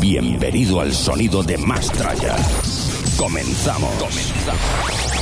Bienvenido al sonido de Mastraya. Comenzamos. Comenzamos.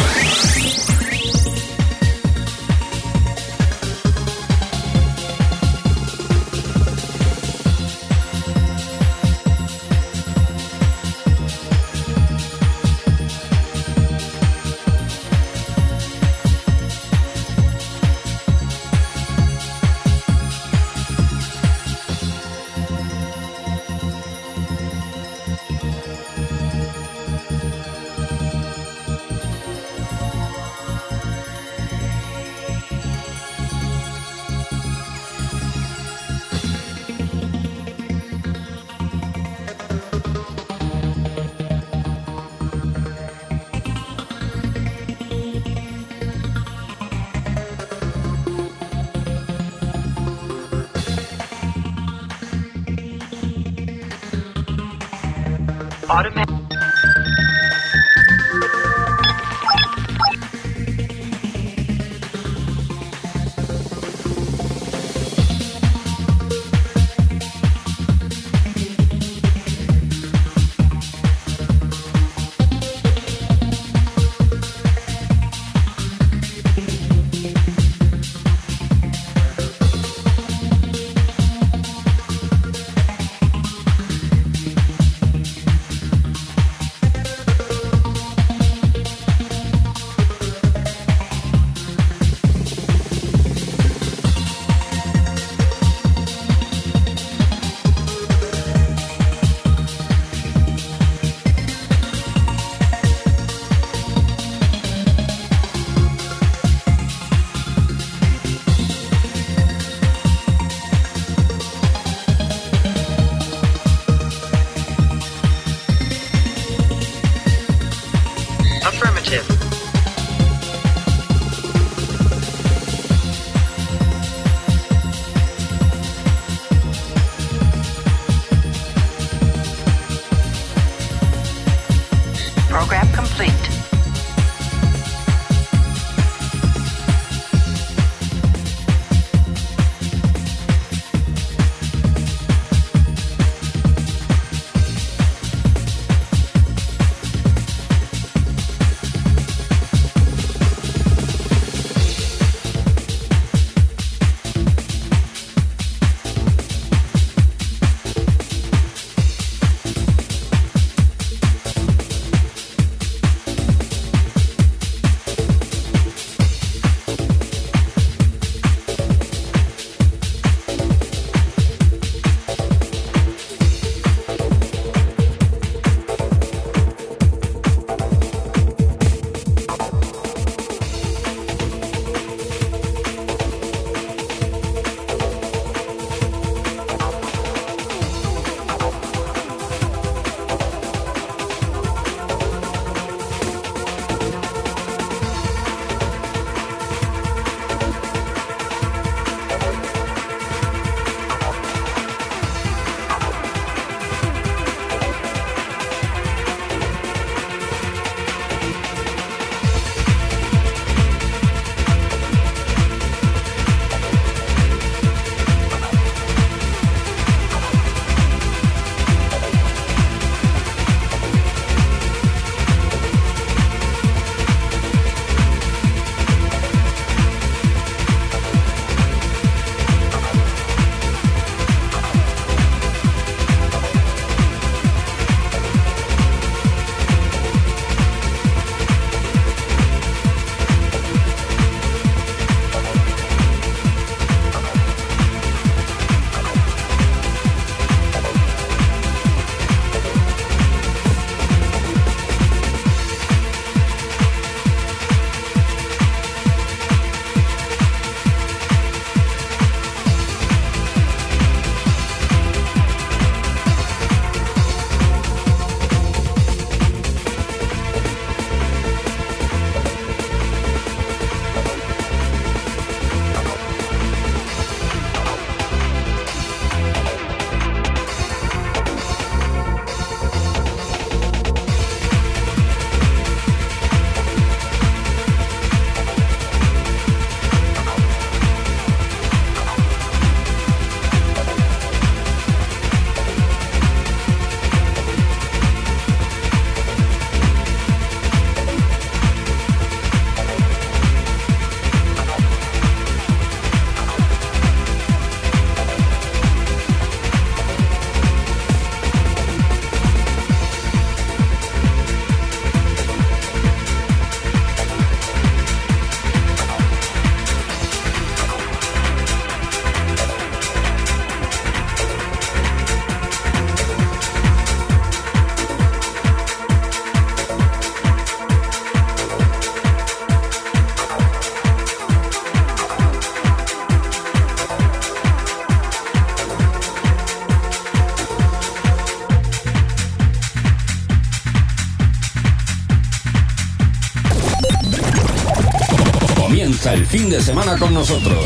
De semana con nosotros.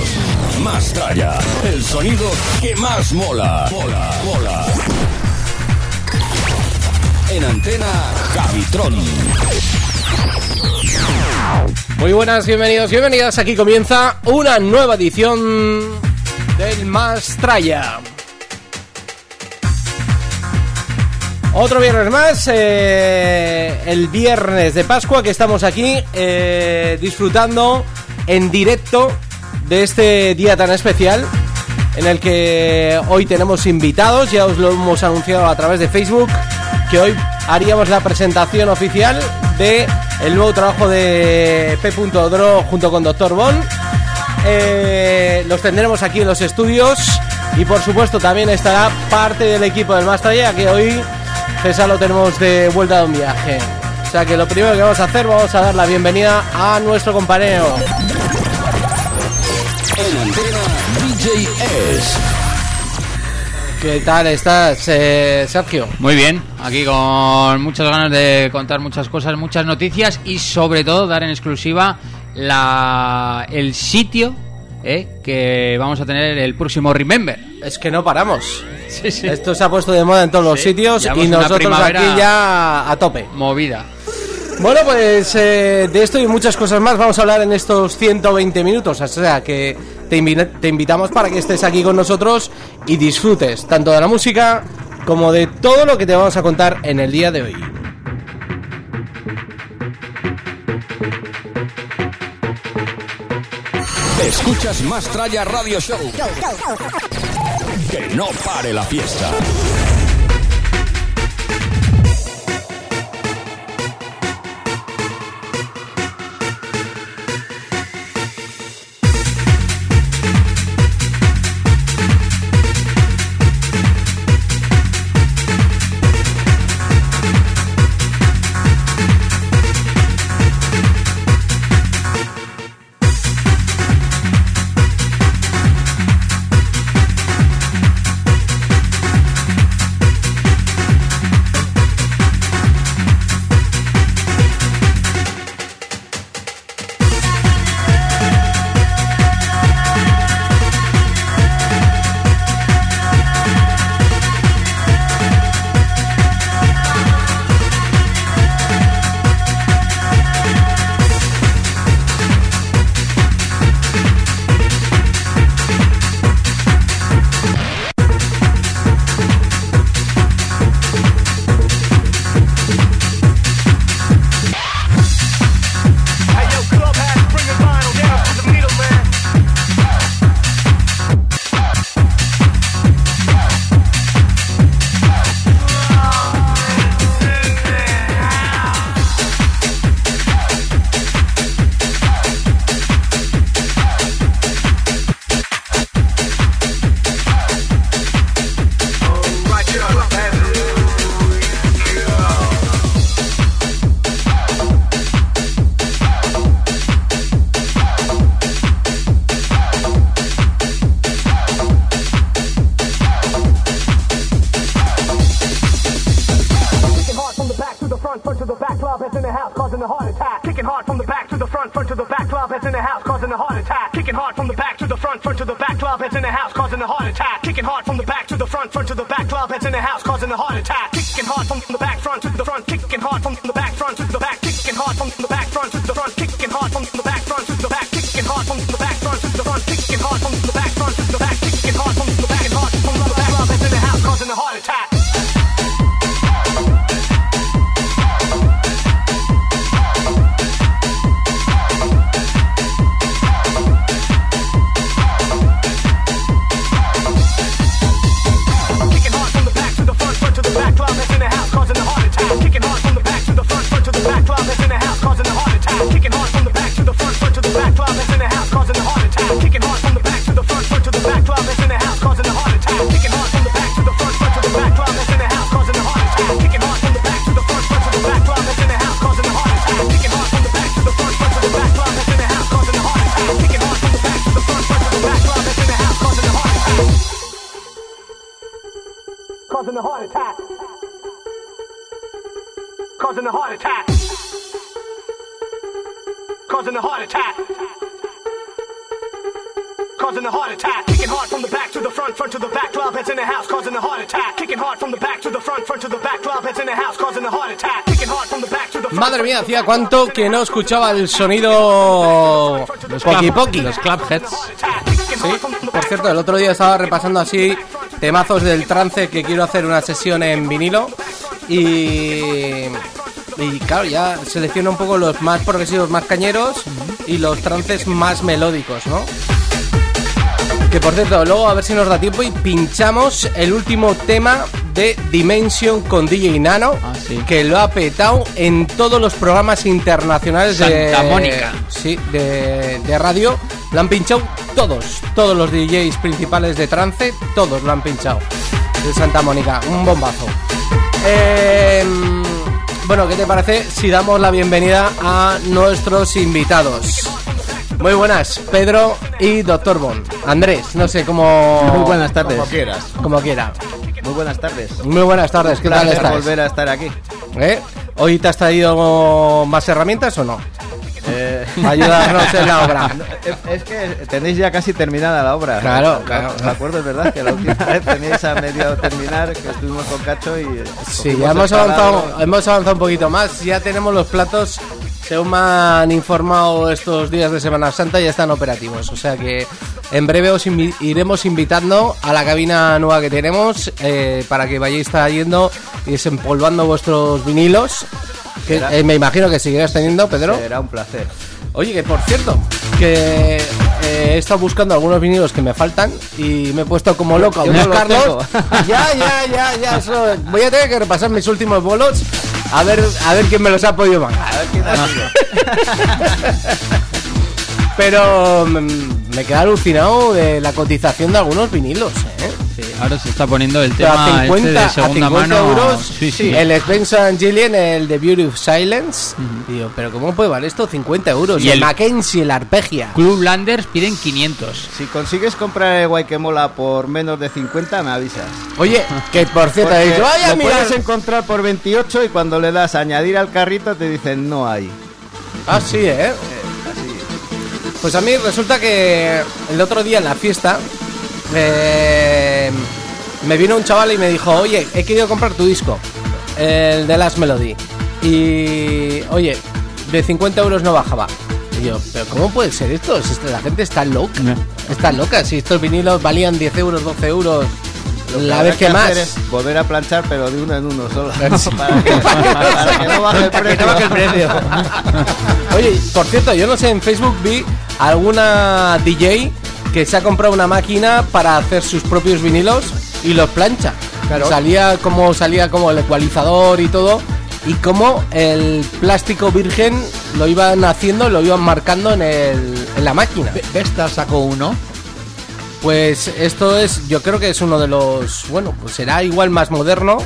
Más tralla, el sonido que más mola. Mola, mola. En antena Cabitron. Muy buenas, bienvenidos, bienvenidas. Aquí comienza una nueva edición del Más Tralla. Otro viernes más, eh, el viernes de Pascua que estamos aquí eh, disfrutando en directo de este día tan especial en el que hoy tenemos invitados, ya os lo hemos anunciado a través de Facebook, que hoy haríamos la presentación oficial de el nuevo trabajo de P. Dro junto con Dr. Bon. Eh, los tendremos aquí en los estudios y por supuesto también estará parte del equipo del Mastraya que hoy César lo tenemos de vuelta de un viaje. O sea que lo primero que vamos a hacer, vamos a dar la bienvenida a nuestro compañero. En antena DJ S. ¿Qué tal estás, eh, Sergio? Muy bien, aquí con muchas ganas de contar muchas cosas, muchas noticias y sobre todo dar en exclusiva la, el sitio eh, que vamos a tener el próximo Remember. Es que no paramos. Sí, sí. Esto se ha puesto de moda en todos los sitios llevamos y nosotros aquí ya a tope. Movida. Bueno, pues eh, de esto y muchas cosas más vamos a hablar en estos 120 minutos. O sea que te, invi- te invitamos para que estés aquí con nosotros y disfrutes tanto de la música como de todo lo que te vamos a contar en el día de hoy. Escuchas Más Tralla Radio Show. Que no pare la fiesta. Hacía cuánto que no escuchaba el sonido poqui poqui. Los clubheads. Sí, por cierto, el otro día estaba repasando así temazos del trance que quiero hacer una sesión en vinilo y y claro, ya selecciono un poco los más progresivos, más cañeros y los trances más melódicos, ¿no? Que por cierto, luego a ver si nos da tiempo y pinchamos el último tema de Dimension con DJ Nano, Ah, sí. que lo ha petado en todos los programas internacionales de Santa Mónica. Sí, de, de radio. Lo han pinchado todos, todos los DJs principales de trance, todos lo han pinchado. De Santa Mónica, un bombazo. Eh, bueno, ¿qué te parece si damos la bienvenida a nuestros invitados? Muy buenas, Pedro y Doctor Bon. Andrés, no sé cómo. Muy buenas tardes. Como quieras. Como quiera. Muy buenas tardes. Muy buenas tardes, ¿qué tal estás? volver a estar aquí. ¿Eh? ¿Hoy te has traído más herramientas o no? Eh, ayudarnos en la obra. es, que tenéis ya casi terminada la obra. Claro, Me- claro. Me acuerdo, es verdad, que la última vez teníais a medio terminar, que estuvimos con Cacho y... Sí, ya hemos avanzado, hemos avanzado un poquito más. Ya tenemos los platos, según me han informado estos días de Semana Santa, ya están operativos. O sea que en breve os invi- iremos invitando a la cabina nueva que tenemos eh, para que vayáis trayendo y desempolvando vuestros vinilos. Que, eh, me imagino que seguirás teniendo, Pedro. Será un placer. Oye, que por cierto, que eh, he estado buscando algunos vinilos que me faltan y me he puesto como loco a buscarlos. ya, ya, ya, ya. eso- voy a tener que repasar mis últimos bolos a ver, a ver quién me los ha podido mangar. A ver quién ha sido. Pero mm, me queda alucinado de la cotización de algunos vinilos, ¿eh? Ahora se está poniendo el Pero tema a 50, este de a segunda 50 mano. euros, Sí, sí. el Spencer Gillian, el The Beauty of Silence. Digo, pero ¿cómo puede valer esto? 50 euros. Y Y el el- Mackenzie, el Arpegia. Club Landers piden 500. Si consigues comprar el Guayquemola por menos de 50, me avisas. Oye, que por cierto, dicho, vaya, lo mira. puedes encontrar por 28 y cuando le das a añadir al carrito te dicen no hay. Ah, sí, ¿eh? Pues a mí resulta que el otro día en la fiesta eh, me vino un chaval y me dijo, oye, he querido comprar tu disco, el de Last Melody. Y, oye, de 50 euros no bajaba. Y yo, pero ¿cómo puede ser esto? Si la gente está loca. Está loca. Si estos vinilos valían 10 euros, 12 euros, Lo la vez que más. es volver a planchar, pero de uno en uno solo. Sí. para, que, para que no baje el precio. Oye, por cierto, yo no sé, en Facebook vi alguna DJ que se ha comprado una máquina para hacer sus propios vinilos y los plancha. Salía como salía como el ecualizador y todo y como el plástico virgen lo iban haciendo, lo iban marcando en, el, en la máquina. Vesta sacó uno. Pues esto es, yo creo que es uno de los, bueno, pues será igual más moderno,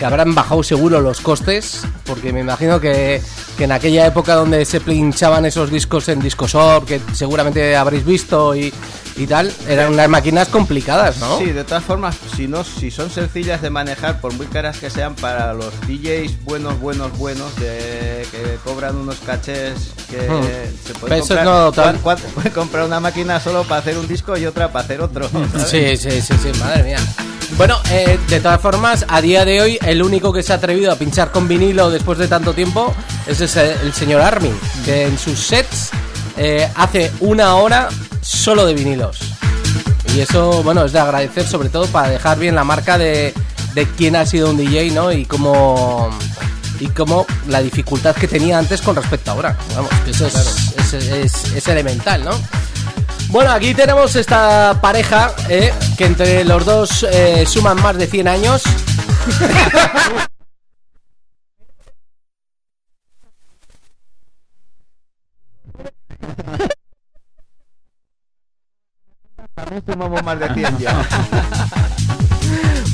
que habrán bajado seguro los costes, porque me imagino que, que en aquella época donde se pinchaban esos discos en Discosor, que seguramente habréis visto y, y tal, eran unas máquinas complicadas, ¿no? Sí, de todas formas, si no, si son sencillas de manejar, por muy caras que sean para los DJs buenos, buenos, buenos, de, que cobran unos cachés que Hmm. se Pero puede eso comprar, no puede comprar una máquina solo para hacer un disco y otra para hacer otro. ¿sabes? Sí, sí, sí, sí, madre mía. Bueno, eh, de todas formas, a día de hoy, el único que se ha atrevido a pinchar con vinilo después de tanto tiempo es ese- el señor Armin, que en sus sets eh, hace una hora solo de vinilos. Y eso, bueno, es de agradecer, sobre todo para dejar bien la marca de, de quién ha sido un DJ, ¿no? Y cómo, y cómo la dificultad que tenía antes con respecto a ahora. Vamos, que eso es, es- es- es elemental, ¿no? Bueno, aquí tenemos esta pareja eh, que entre los dos eh, suman más de 100 años. También sumamos más de 100 ya.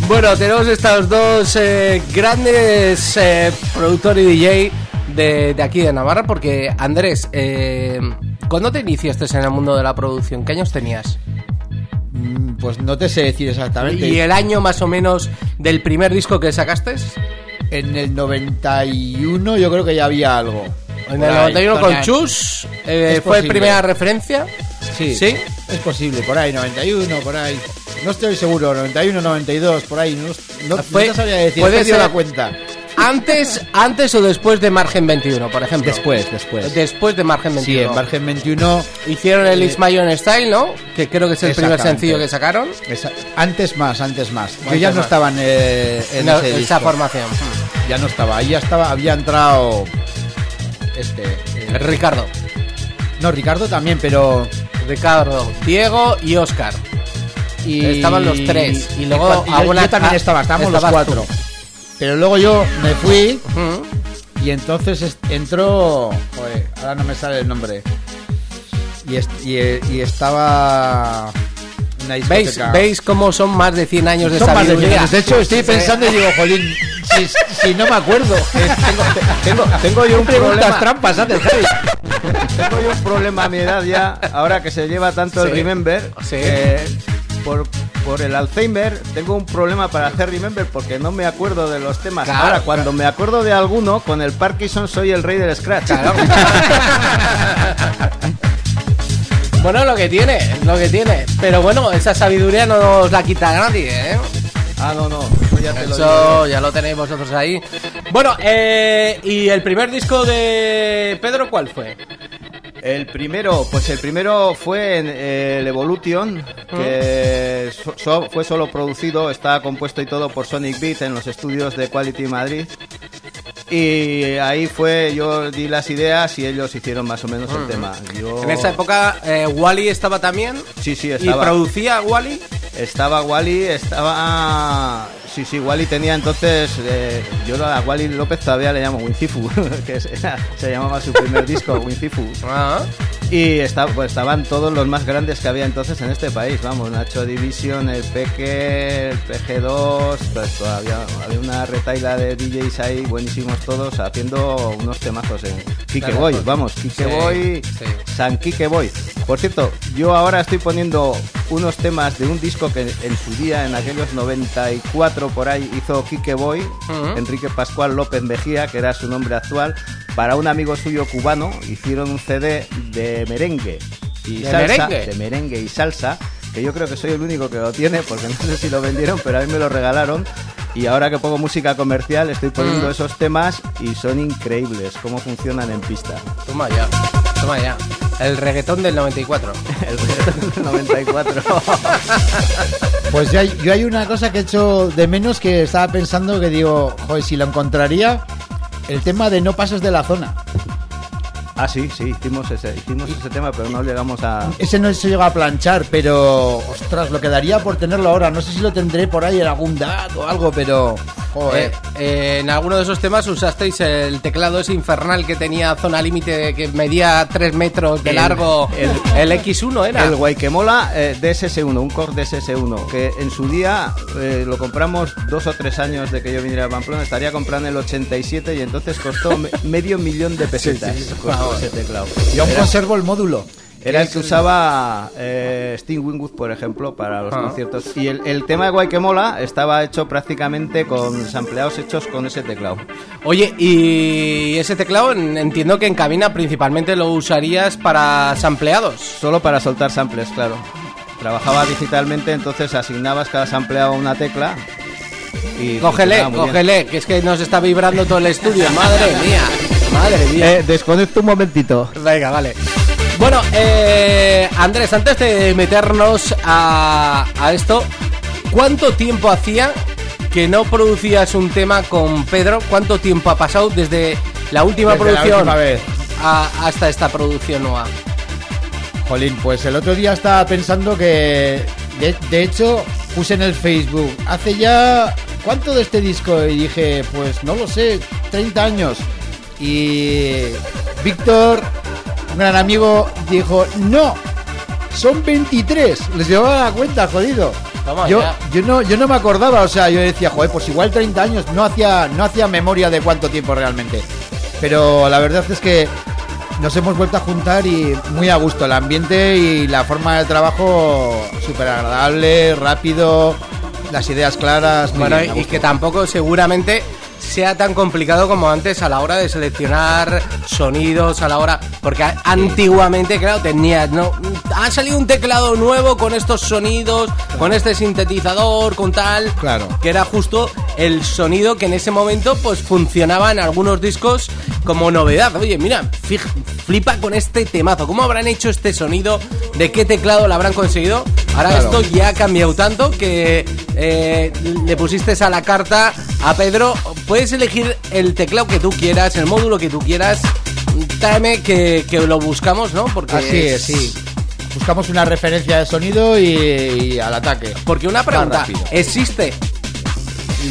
Bueno, tenemos estos dos eh, grandes eh, productores y DJ de, de aquí de Navarra, porque Andrés, eh, ¿cuándo te iniciaste en el mundo de la producción? ¿Qué años tenías? Mm, Pues no te sé decir exactamente. ¿Y el año más o menos del primer disco que sacaste? En el 91 yo creo que ya había algo. En el ahí, 91 con Chus, eh, fue primera referencia. sí. ¿Sí? Es posible, por ahí, 91, por ahí. No estoy seguro, 91, 92, por ahí. No, no, Fue- no te sabría decir, puede ser- la cuenta. Antes, antes o después de Margen 21, por ejemplo. Después, después. Después de Margen 21. Sí, en Margen 21, Hicieron el My Own Style, ¿no? Que creo que es el primer sencillo que sacaron. esa- antes más, antes más. Yo Antes ya no estaba en, eh, en No, ese esa disco. formación. Ya no estaba, ahí ya estaba, había entrado este... eh, Ricardo. no, Ricardo también, pero... Ricardo, Diego y Oscar. Y... Estaban los tres, y luego yo- yo, también estaba, estábamos los cuatro. tú. Pero luego yo me fui y entonces entró... Joder, ahora no me sale el nombre. Y, est- y, eh, y estaba... Una ¿Veis. ¿Veis cómo son más de 100 años de Son más de sabiduría? cien años. De hecho, estoy pensando y digo, jolín, si, si no me acuerdo. Tengo, tengo yo un problema. trampas, Javi. Tengo yo un problema a mi edad ya, ahora que se lleva tanto el Sí. Remember, Sí. que por, por el Alzheimer tengo un problema para hacer Remember porque no me acuerdo de los temas. Claro, ahora, cuando me acuerdo de alguno, con el Parkinson soy el rey del Scratch. Claro. bueno, lo que tiene, lo que tiene. Pero bueno, esa sabiduría no nos la quita nadie, ¿eh? Ah, no, no, eso ya te lo. Eso ya lo tenéis vosotros ahí. Bueno, eh, ¿y el primer disco de Pedro cuál fue? El primero, pues el primero fue en eh, el Evolution, que so- so- fue solo producido, está compuesto y todo por Sonic Beat en los estudios de Quality Madrid. Y ahí fue, yo di las ideas y ellos hicieron más o menos el tema. Yo- En esa época eh, Wally estaba también. Sí, sí, ¿Y estaba. producía Wally? Estaba Wally, estaba. Sí, sí, Wally tenía entonces. eh, yo a Wally López todavía le llamo Wincifu, que es- se llamaba su primer disco, Wincifu. Ah, Y esta- pues, estaban todos los más grandes que había entonces en este país, vamos, Nacho Division, el Peque, el PG2, pues todavía había una retaila de DJs ahí, buenísimos todos, haciendo unos temazos en Kike Boy, vamos, Kike sí, Boy, sí. San Kike Boy. Por cierto, yo ahora estoy poniendo unos temas de un disco que en su día, en aquellos 94 por ahí, hizo Kike Boy. Enrique Pascual López Mejía, que era su nombre actual, para un amigo suyo cubano, hicieron un CD de merengue y ¿De salsa, merengue? de merengue y salsa, que yo creo que soy el único que lo tiene, porque no sé si lo vendieron, pero a mí me lo regalaron. Y ahora que pongo música comercial, estoy poniendo Mm. esos temas y son increíbles cómo funcionan en pista. toma ya, toma ya. El reggaetón del 94. El reggaetón del 94. Pues yo hay, yo hay una cosa que he hecho de menos que estaba pensando que digo, joder, si lo encontraría, el tema de no pases de la zona. ah, sí, sí, hicimos ese, hicimos ese tema, pero no llegamos a... Ese no se llega a planchar, pero ostras, lo quedaría por tenerlo ahora. No sé si lo tendré por ahí en algún dato o algo, pero joder. Eh, eh, en alguno de esos temas usasteis el teclado ese infernal que tenía zona límite que medía 3 metros de El- largo. El, X1 era. El Guayquemola eh, DSS1, un Core DSS1, que en su día eh, lo compramos dos o tres años de que yo viniera a Pamplona, estaría comprando en el 87 y entonces costó me- medio millón de pesetas. costó ese teclado. Yo aún conservo el módulo. Era el que usaba eh, Sting Wingwood, por ejemplo, para los Ah. conciertos. Y el, el tema de Guayquemola estaba hecho prácticamente con sampleados hechos con ese teclado. Oye, y ese teclado en- entiendo que en cabina principalmente lo usarías para sampleados. Solo para soltar samples, claro. Trabajaba digitalmente, entonces asignabas cada sampleado a una tecla. Y Cógele, bien. cógele, que es que nos está vibrando todo el estudio. Madre mía, madre mía. Eh, desconecto un momentito. Venga, vale. Bueno, eh, Andrés, antes de meternos a, a esto, ¿cuánto tiempo hacía que no producías un tema con Pedro? ¿Cuánto tiempo ha pasado desde la última Desde la producción última vez. a- hasta esta producción nueva? Jolín, pues el otro día estaba pensando que, de, de hecho, puse en el Facebook, hace ya, ¿cuánto de este disco? Y dije, pues no lo sé, 30 años. Y Víctor, un gran amigo, dijo, no, son 23. Les llevaba la cuenta, jodido. Toma yo, ya. yo no, yo no me acordaba, o sea, yo decía, joder, pues igual 30 años, no hacía, no hacía memoria de cuánto tiempo realmente. Pero la verdad es que nos hemos vuelto a juntar y muy a gusto. El ambiente y la forma de trabajo súper agradable, rápido, las ideas claras. Bueno, bien, y que tampoco seguramente sea tan complicado como antes a la hora de seleccionar sonidos, a la hora. Porque antiguamente, claro, tenías, ¿no? Ha salido un teclado nuevo con estos sonidos, con este sintetizador, con tal. Claro. Que era justo el sonido que en ese momento, pues funcionaba en algunos discos como novedad. Oye, mira, flipa con este temazo. ¿Cómo habrán hecho este sonido? ¿De qué teclado lo habrán conseguido? Ahora Claro. esto ya ha cambiado tanto que eh, le pusiste a la carta a Pedro. Puedes elegir el teclado que tú quieras, el módulo que tú quieras. Tráeme que, que lo buscamos, ¿no? Porque Así es, sí. Buscamos una referencia de sonido y, y al ataque. Porque una pregunta. ¿existe?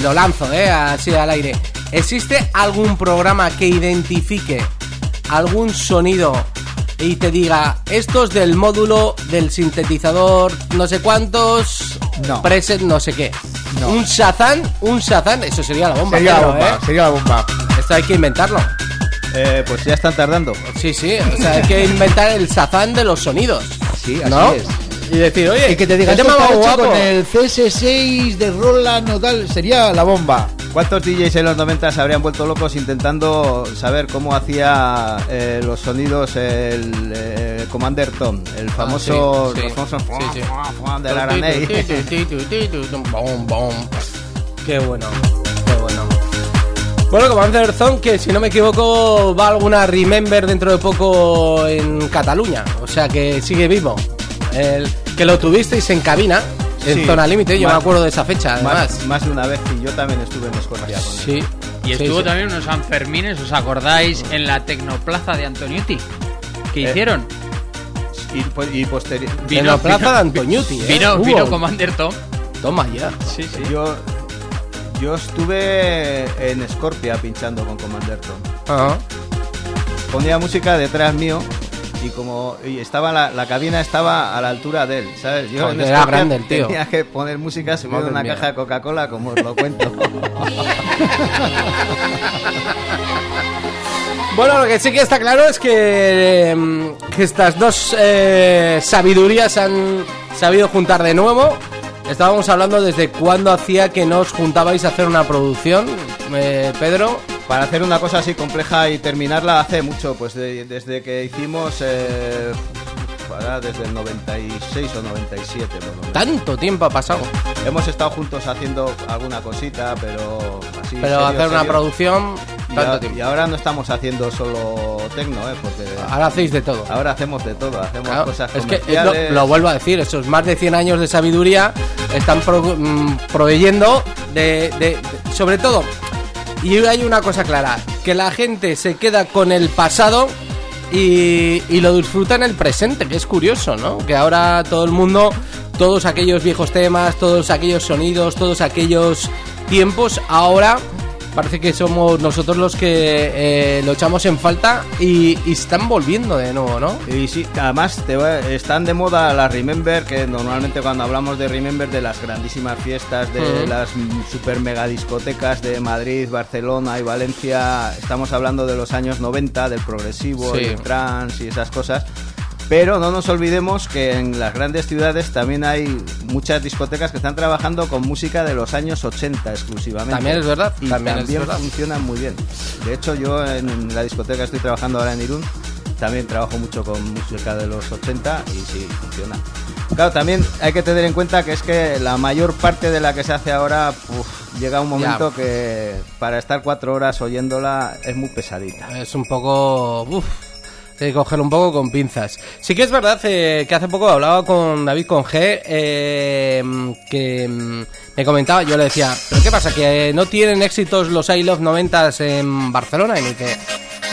Lo lanzo, ¿eh? Así al aire. ¿Existe algún programa que identifique algún sonido y te diga, estos del módulo del sintetizador, no sé cuántos, No. preset, no sé qué? No. Un Shazam, un Shazam, eso sería la bomba. Sería la bomba, ¿eh? sería la bomba. Esto hay que inventarlo. Eh, pues ya están tardando. Sí, sí, o sea, hay que inventar el Shazam de los sonidos. Sí, así ¿No? es. Y decir, oye, Y que te diga, ¿qué esto tema está más hecho guapo? con el CS6 de Roland o tal, sería la bomba. ¿Cuántos DJs en los 90 se habrían vuelto locos intentando saber cómo hacía eh, los sonidos el eh, Commander Tom, el famoso, sí, sí. los famosos Sí, sí. Araney? Bom, bom. Qué bueno, qué bueno. Bueno, Commander Zone, que si no me equivoco va alguna Remember dentro de poco en Cataluña. O sea que sigue vivo. El, que lo tuvisteis en cabina, en Sí. zona límite, yo Más- me acuerdo de esa fecha, además. Más, más de una vez y yo tamén estuve en Escocia con él. Sí. Y sí, estuvo sí. también unos Sanfermines, ¿os acordáis? En la Tecnoplaza de Antoniuti. ¿Qué Eh, hicieron? Y, po- y posterior. En la plaza de Antoniuti, ¿eh? Vino, vino Commander Tom. Toma ya. Sí, sí. Yo, yo estuve en Scorpia pinchando con Commander Tom. Ajá. Ponía música detrás mío y como y estaba la, la cabina estaba a la altura de él, ¿sabes? Yo en era grande el tío. tenía que poner música subiendo Madre una mía. caja de Coca-Cola, como os lo cuento. Bueno, lo que sí que está claro es que, em, que estas dos eh, sabidurías se han sabido juntar de nuevo. Estábamos hablando desde cuándo hacía que no os juntabais a hacer una producción, eh, Pedro. Para hacer una cosa así compleja y terminarla hace mucho, pues de- desde que hicimos, eh, ahora desde el 96 o 97 por. Tanto tiempo ha pasado. Hemos estado juntos haciendo alguna cosita, pero así. Pero serio, hacer una producción, Y, tanto a- tiempo. y ahora no estamos haciendo solo tecno, ¿eh? Porque Ahora hacéis de todo. ahora hacemos de todo, hacemos Claro, cosas es que eh, lo, comerciales. lo vuelvo a decir, esos más de 100 años de sabiduría están pro- mm, proveyendo de, de- de- sobre todo, y hay una cosa clara, que la gente se queda con el pasado y, y lo disfruta en el presente, que es curioso, ¿no? Que ahora todo el mundo, todos aquellos viejos temas, todos aquellos sonidos, todos aquellos tiempos, ahora parece que somos nosotros los que eh, lo echamos en falta y, y están volviendo de nuevo, ¿no? Y sí, además te va- están de moda las Remember, que normalmente cuando hablamos de Remember de las grandísimas fiestas, de Ujú. las mm, super mega discotecas de Madrid, Barcelona y Valencia, estamos hablando de los años 90, del progresivo, Sí. el trance y esas cosas. Pero no nos olvidemos que en las grandes ciudades también hay muchas discotecas que están trabajando con música de los años 80 exclusivamente. También es verdad, Y también también, verdad. funcionan muy bien. De hecho, yo en la discoteca que estoy trabajando ahora en Irún, también trabajo mucho con música de los 80 y sí, funciona. Claro, también hay que tener en cuenta que es que la mayor parte de la que se hace ahora, uf, llega un momento que para estar cuatro horas oyéndola es muy pesadita. Es un poco... Uf, que cogerlo un poco con pinzas. Sí que es verdad eh, que hace poco hablaba con David con G, eh, que mm, me comentaba, yo le decía, ¿pero qué pasa? ¿Que eh, no tienen éxitos los I Love 90 en Barcelona? Y me dice,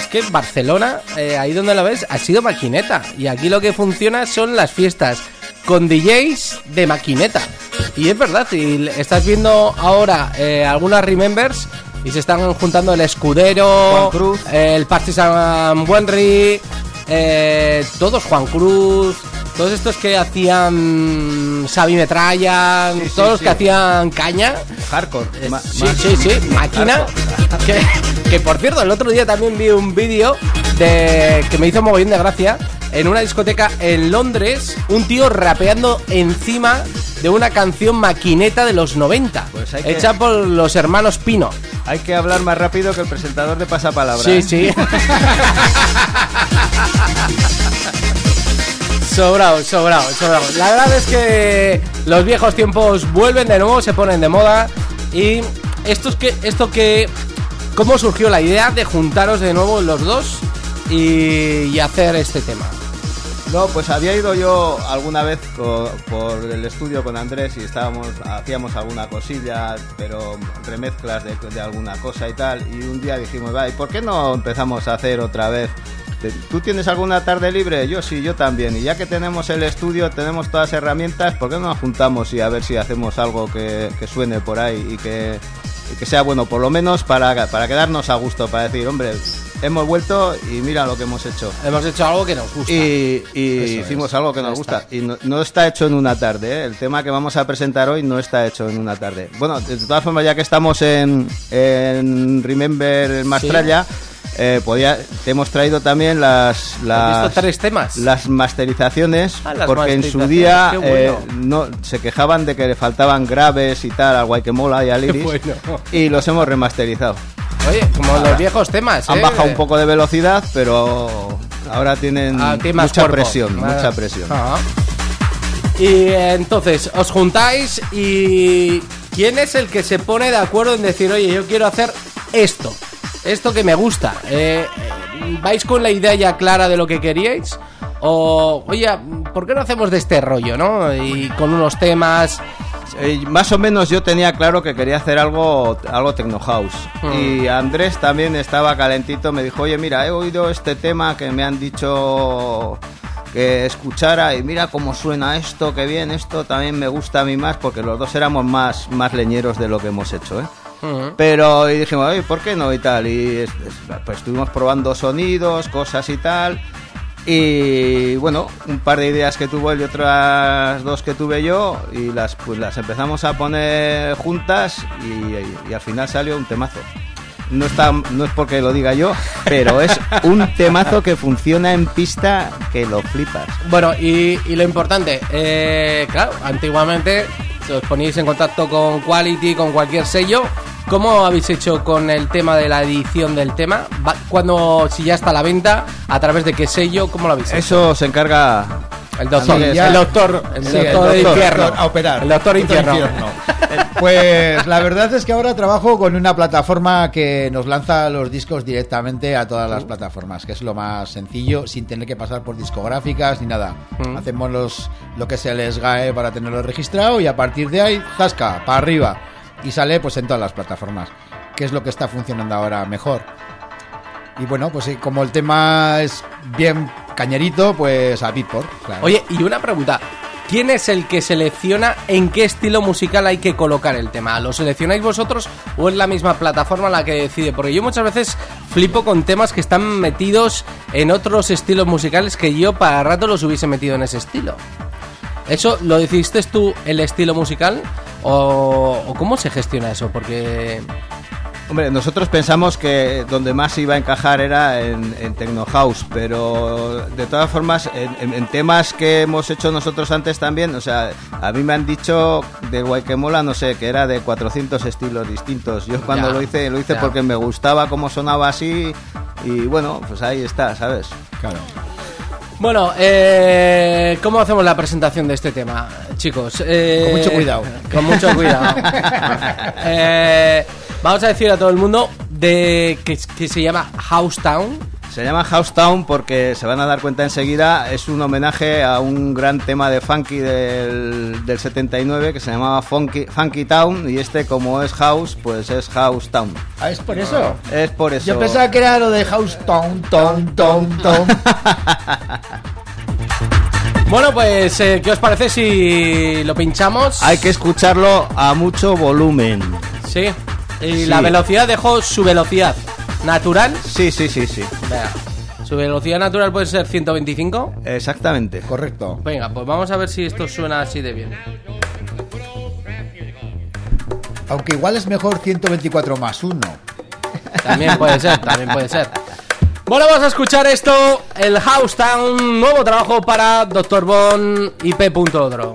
es que Barcelona, eh, ahí donde lo ves, ha sido maquineta. Y aquí lo que funciona son las fiestas con DJs de maquineta. Y es verdad, l- estás viendo ahora eh, algunas Remembers y se están juntando el Escudero, Juan Cruz. el Partisan Buenry, eh, todos Juan Cruz, todos estos que hacían Xavi Metralla, Sí, todos los que hacían caña. Hardcore. Eh, ma- sí, sí, sí, máquina. Que, que, por cierto, el otro día también vi un vídeo de que me hizo mogollón de gracia. en una discoteca en Londres, un tío rapeando encima de una canción maquineta de los 90, Pues hay que- hecha por los hermanos Pino. Hay que hablar más rápido que el presentador de Pasapalabra. Sí, ¿eh? sí. sobrado, sobrado, sobrado. La verdad es que los viejos tiempos vuelven de nuevo, se ponen de moda. Y esto es que, esto que, ¿cómo surgió la idea de juntaros de nuevo los dos y, hacer este tema? No, pues había ido yo alguna vez por el estudio con Andrés y estábamos, hacíamos alguna cosilla, pero remezclas de, de alguna cosa y tal. Y un día dijimos, va, ¿y por qué no empezamos a hacer otra vez? Te- ¿Tú tienes alguna tarde libre? Yo sí, yo también. Y ya que tenemos el estudio, tenemos todas las herramientas, ¿por qué no nos juntamos y a ver si hacemos algo que, que suene por ahí y que, y que sea bueno, por lo menos para, para quedarnos a gusto, para decir, hombre, hemos vuelto y mira lo que hemos hecho. Hemos hecho algo que nos gusta. Y, y hicimos es. algo que nos gusta. Y no, no está hecho en una tarde. ¿eh? El tema que vamos a presentar hoy no está hecho en una tarde. Bueno, de todas formas, ya que estamos en, en Remember Mastralla, eh, podía- te hemos traído también las, ¿Has las, tres temas? las masterizaciones. Ah, las porque en su día bueno. eh, no, se quejaban de que le faltaban graves y tal al Guayquemola y al Iris. bueno. Y los hemos remasterizado. Oye, como los viejos temas. Han ¿eh? bajado un poco de velocidad, pero ahora tienen Ah, más mucha presión, Vale. mucha presión. Ah. Y entonces, os juntáis y ¿quién es el que se pone de acuerdo en decir, oye, yo quiero hacer esto? Esto que me gusta. Eh, ¿Vais con la idea ya clara de lo que queríais? O, oye, ¿por qué no hacemos de este rollo, no? Y con unos temas... Eh, más o menos yo tenía claro que quería hacer algo, algo techno house. Mm. Y Andrés también estaba calentito, me dijo, oye, mira, he oído este tema que me han dicho que escuchara y mira cómo suena esto, que bien, esto también me gusta a mí más, porque los dos éramos más, más leñeros de lo que hemos hecho, ¿eh? Pero y dijimos, ¿por qué no? Y tal. Y es- es- pues estuvimos probando sonidos, cosas y tal. Y bueno, un par de ideas que tuvo él y otras dos que tuve yo. Y las, pues las empezamos a poner juntas y, y al final salió un temazo. No, está, no es porque lo diga yo, pero es un temazo que funciona en pista que lo flipas. Bueno, y, y lo importante, eh, claro, antiguamente si os poníais en contacto con Quality, con cualquier sello. ¿Cómo habéis hecho con el tema de la edición del tema? Cuando, si ya está a la venta, ¿a través de qué sello? ¿Cómo lo habéis hecho? Eso se encarga El doctor, Sí, ya- el doctor, el Sí, doctor, el doctor, infierno. doctor, a operar. El doctor infierno. Eh, Pues la verdad es que ahora trabajo con una plataforma que nos lanza los discos directamente a todas las plataformas, que es lo más sencillo, sin tener que pasar por discográficas ni nada. Mm. Hacemos los, lo que es el SGAE para tenerlo registrado y a partir de ahí, zasca, para arriba. Y sale pues en todas las plataformas, que es lo que está funcionando ahora mejor. Y bueno, pues como el tema es bien cañerito, pues a Beatport. claro. Oye, y una pregunta. ¿Quién es el que selecciona en qué estilo musical hay que colocar el tema? ¿Lo seleccionáis vosotros o es la misma plataforma la que decide? Porque yo muchas veces flipo con temas que están metidos en otros estilos musicales que yo para rato los hubiese metido en ese estilo. ¿Eso lo decidiste tú el estilo musical? ¿O, o cómo se gestiona eso? Porque... Hombre, nosotros pensamos que donde más iba a encajar era en, en Techno House, pero de todas formas, en, en- en temas que hemos hecho nosotros antes también, o sea, a mí me han dicho de Guayquemola, no sé, que era de 400 estilos distintos. Yo cuando Ya, lo hice, lo hice ya. porque me gustaba cómo sonaba así y bueno, pues ahí está, ¿sabes? Claro. Bueno, eh, ¿cómo hacemos la presentación de este tema, chicos? Eh, Con mucho cuidado. Con mucho cuidado. Eh, vamos a decir a todo el mundo de que, que se llama House Town. Se llama House Town porque se van a dar cuenta enseguida, es un homenaje a un gran tema de funky del, del 79 que se llamaba funky, funky Town y este como es House, pues es House Town. Ah, es por eso. Es por eso. Yo pensaba que era lo de House Town, Town, Town, Town. Bueno, pues, eh, ¿qué os parece si lo pinchamos? Hay que escucharlo a mucho volumen. Sí. Y Sí. la velocidad dejó su velocidad natural. Sí, sí, sí, sí. Vea, Su velocidad natural puede ser 125. Exactamente. Correcto. Venga, pues vamos a ver si esto suena así de bien. Aunque igual es mejor 124 más 1. También puede ser, también puede ser. Bueno, vamos a escuchar esto, el House Town, nuevo trabajo para Dr. Bon y P.Odro. Bueno,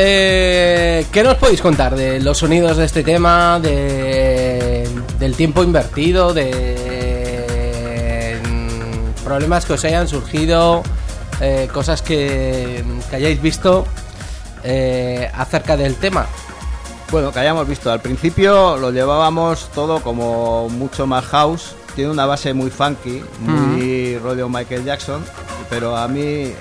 eh, ¿qué nos podéis contar de los sonidos de este tema, de, del tiempo invertido, de mm, problemas que os hayan surgido, eh, cosas que, que hayáis visto eh, acerca del tema? Bueno, que hayamos visto. Al principio lo llevábamos todo como mucho más house. Tiene una base muy funky, muy rollo Michael Jackson. pero a mí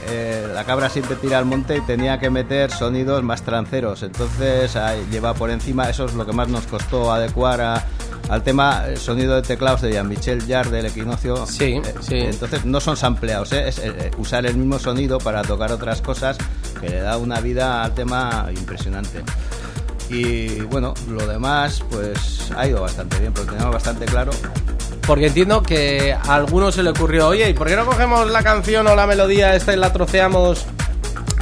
la cabra siempre tira al monte y tenía que meter sonidos más tranceros. Entonces lleva por encima, eso es lo que más nos costó adecuar a- al tema el sonido de teclados de Jean-Michel Jarre del Equinoccio. Sí, Eh, sí. Entonces no son sampleados, ¿eh? es eh, usar el mismo sonido para tocar otras cosas que le da una vida al tema impresionante. Y bueno, lo demás pues ha ido bastante bien, porque tenemos bastante claro. Porque entiendo que a alguno se le ocurrió, oye, ¿y por qué no cogemos la canción o la melodía esta y la troceamos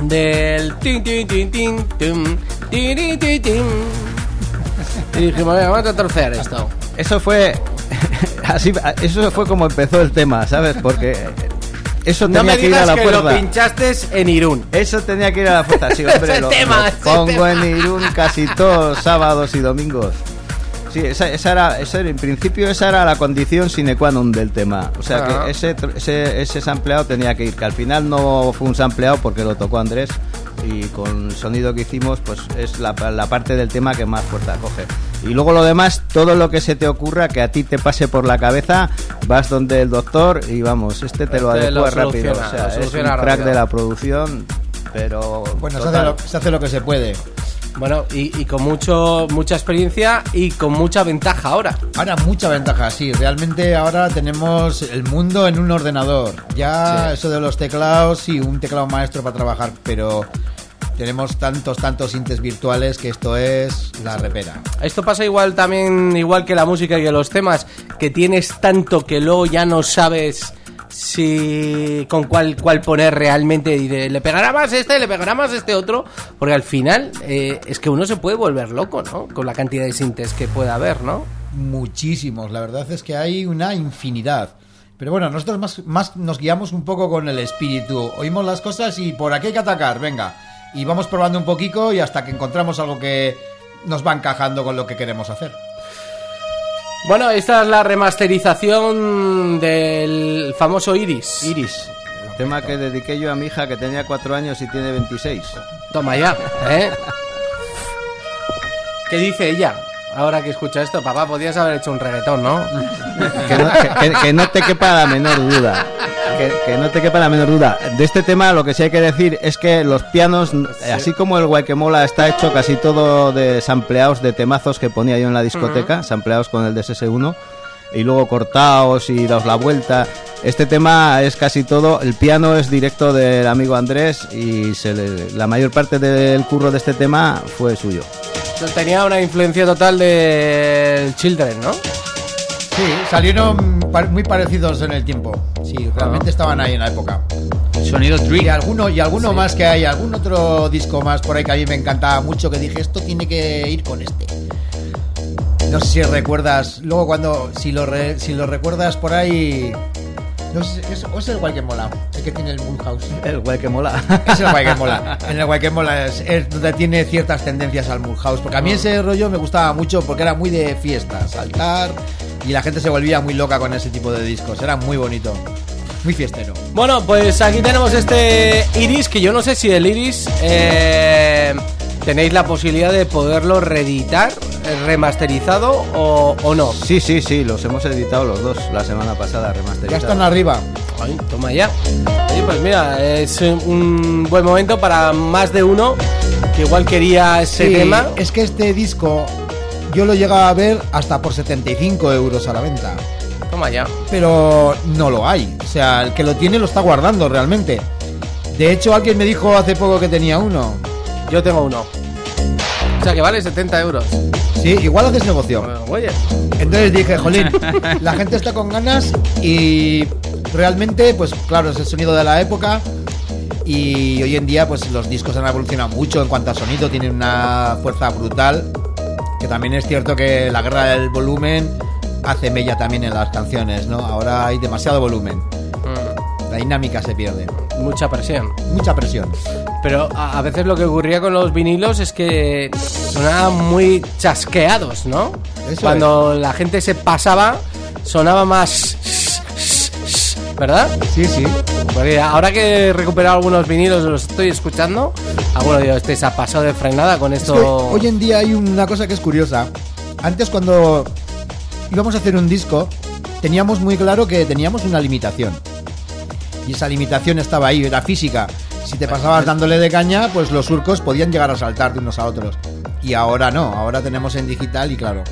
del tin tin tin tin tin, tin, tin, tin? Y dijimos, venga, vamos a trocear esto. Eso fue así, eso fue como empezó el tema, ¿sabes? Porque eso tenía No me que ir a digas la que lo fuerza. pinchaste en Irún. Eso tenía que ir a la fuerza, sí, hombre, lo, tema, lo pongo tema. en Irún casi todos sábados y domingos. Sí, esa, esa era, esa era- en principio esa era la condición sine qua non del tema. O sea que ese, tr- ese, ese sampleado tenía que ir, que al final no fue un sampleado porque lo tocó Andrés y con el sonido que hicimos pues es la, la parte del tema que más fuerza coge. Y luego lo demás, todo lo que se te ocurra, que a ti te pase por la cabeza, vas donde el doctor y vamos, este te lo Este lo adecua rápido. soluciona, O sea, lo es un crack rápido. de la producción, pero... Bueno, se hace, lo, se hace lo que se puede. Bueno, y, y con mucho mucha experiencia y con mucha ventaja ahora. Ahora mucha ventaja, sí. Realmente ahora tenemos el mundo en un ordenador. Ya Sí. eso de los teclados, sí, un teclado maestro para trabajar, pero tenemos tantos, tantos sintes virtuales que esto es la repera. Esto pasa igual también, igual que la música y que los temas, que tienes tanto que luego ya no sabes si con cuál, cuál poner realmente. De, le pegará más este, le pegará más este otro. Porque al final eh, es que uno se puede volver loco, ¿no? Con la cantidad de sintes que puede haber, ¿no? Muchísimos, la verdad es que hay una infinidad. Pero bueno, nosotros más, más nos guiamos un poco con el espíritu. Oímos las cosas y por aquí hay que atacar, venga. Y vamos probando un poquito y hasta que encontramos algo que nos va encajando con lo que queremos hacer. Bueno, esta es la remasterización del famoso Iris. Iris, el tema que dediqué yo a mi hija que tenía cuatro años y tiene 26. Toma ya, ¿eh? ¿Qué dice ella? Ahora que escucha esto, papá, podías haber hecho un reggaetón, ¿no? Que no, que- que- que no te quepa la menor duda. Que, que no te quepa la menor duda. De este tema lo que sí hay que decir es que los pianos, así como el Guayquemola está hecho casi todo de sampleados de temazos que ponía yo en la discoteca, sampleados con el DSS1, y luego cortados y daos la vuelta. Este tema es casi todo, el piano es directo del amigo Andrés y se le- la mayor parte del curro de este tema fue suyo. Tenía una influencia total del Children, ¿no? Sí, salieron muy parecidos en el tiempo. Sí, realmente estaban ahí en la época. Sonido Y trick. alguno, y alguno más que hay, algún otro disco más por ahí que a mí me encantaba mucho, que dije, esto tiene que ir con este. No sé si recuerdas, luego cuando, si lo, re- si lo recuerdas por ahí, no sé, es, o es el guay que mola, el que tiene el Moonhouse. El Guayquemola. Es el guay que mola. En el guay que mola es, es donde tiene ciertas tendencias al Moonhouse. Porque a mí ese rollo me gustaba mucho porque era muy de fiesta, saltar y la gente se volvía muy loca con ese tipo de discos. Era muy bonito, muy fiestero. Bueno, pues aquí tenemos este Iris, que yo no sé si el Iris eh, tenéis la posibilidad de poderlo reeditar, remasterizado o, o no. Sí, sí, sí, los hemos editado los dos la semana pasada, Ya remasterizados. están arriba. Ay, toma ya. Oye, pues mira, es un buen momento para más de uno que igual quería ese Sí, tema. Es que este disco yo lo llegaba a ver hasta por 75 euros a la venta. Toma ya. Pero no lo hay. O sea, el que lo tiene lo está guardando realmente. De hecho, alguien me dijo hace poco que tenía uno. Yo tengo uno. O sea que vale 70 euros. Sí, igual haces negocio. Bueno, Oye, Entonces dije, jolín, la gente está con ganas y realmente, pues claro, es el sonido de la época y hoy en día pues los discos han evolucionado mucho en cuanto a sonido, tienen una fuerza brutal, que también es cierto que la guerra del volumen hace mella también en las canciones, ¿no? Ahora hay demasiado volumen, mm, la dinámica se pierde, mucha presión. mucha presión. Pero a, a veces lo que ocurría con los vinilos es que sonaban muy chasqueados, ¿no? Eso Cuando la gente se pasaba, sonaba más... ¿Verdad? Sí, sí. Porque ahora que he recuperado algunos vinilos, los estoy escuchando. Alguno digo, este se ha pasado de frenada con Es esto. hoy en día hay una cosa que es curiosa. Antes cuando íbamos a hacer un disco, teníamos muy claro que teníamos una limitación. Y esa limitación estaba ahí, era física. Si te pasabas dándole de caña, pues los surcos podían llegar a saltar de unos a otros. Y ahora no, ahora tenemos en digital y claro.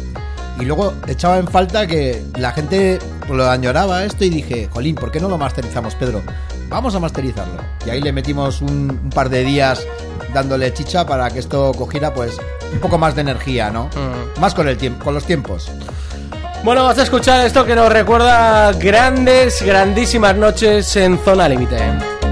Y luego echaba en falta que la gente lo añoraba esto y dije, Jolín, ¿por qué no lo masterizamos, Pedro? Vamos a masterizarlo. Y ahí le metimos un, un par de días dándole chicha para que esto cogiera pues un poco más de energía, ¿no? Más con el tiempo, con los tiempos. Bueno, vamos a escuchar esto que nos recuerda grandes, grandísimas noches en Zona Límite.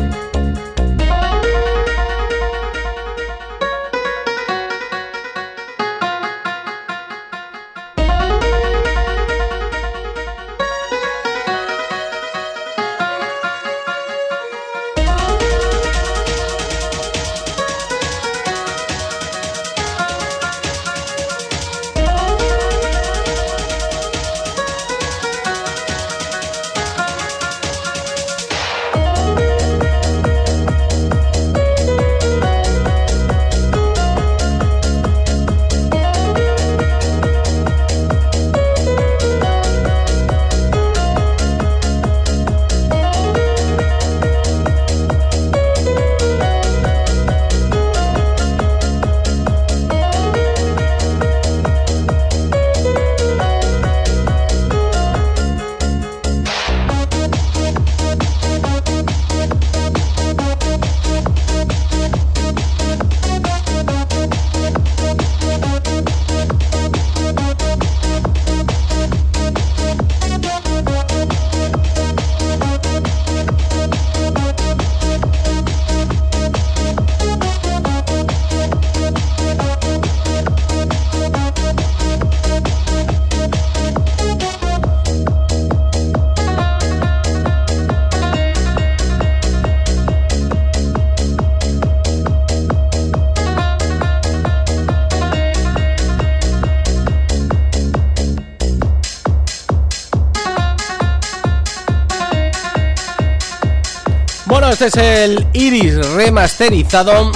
Este es el Iris remasterizado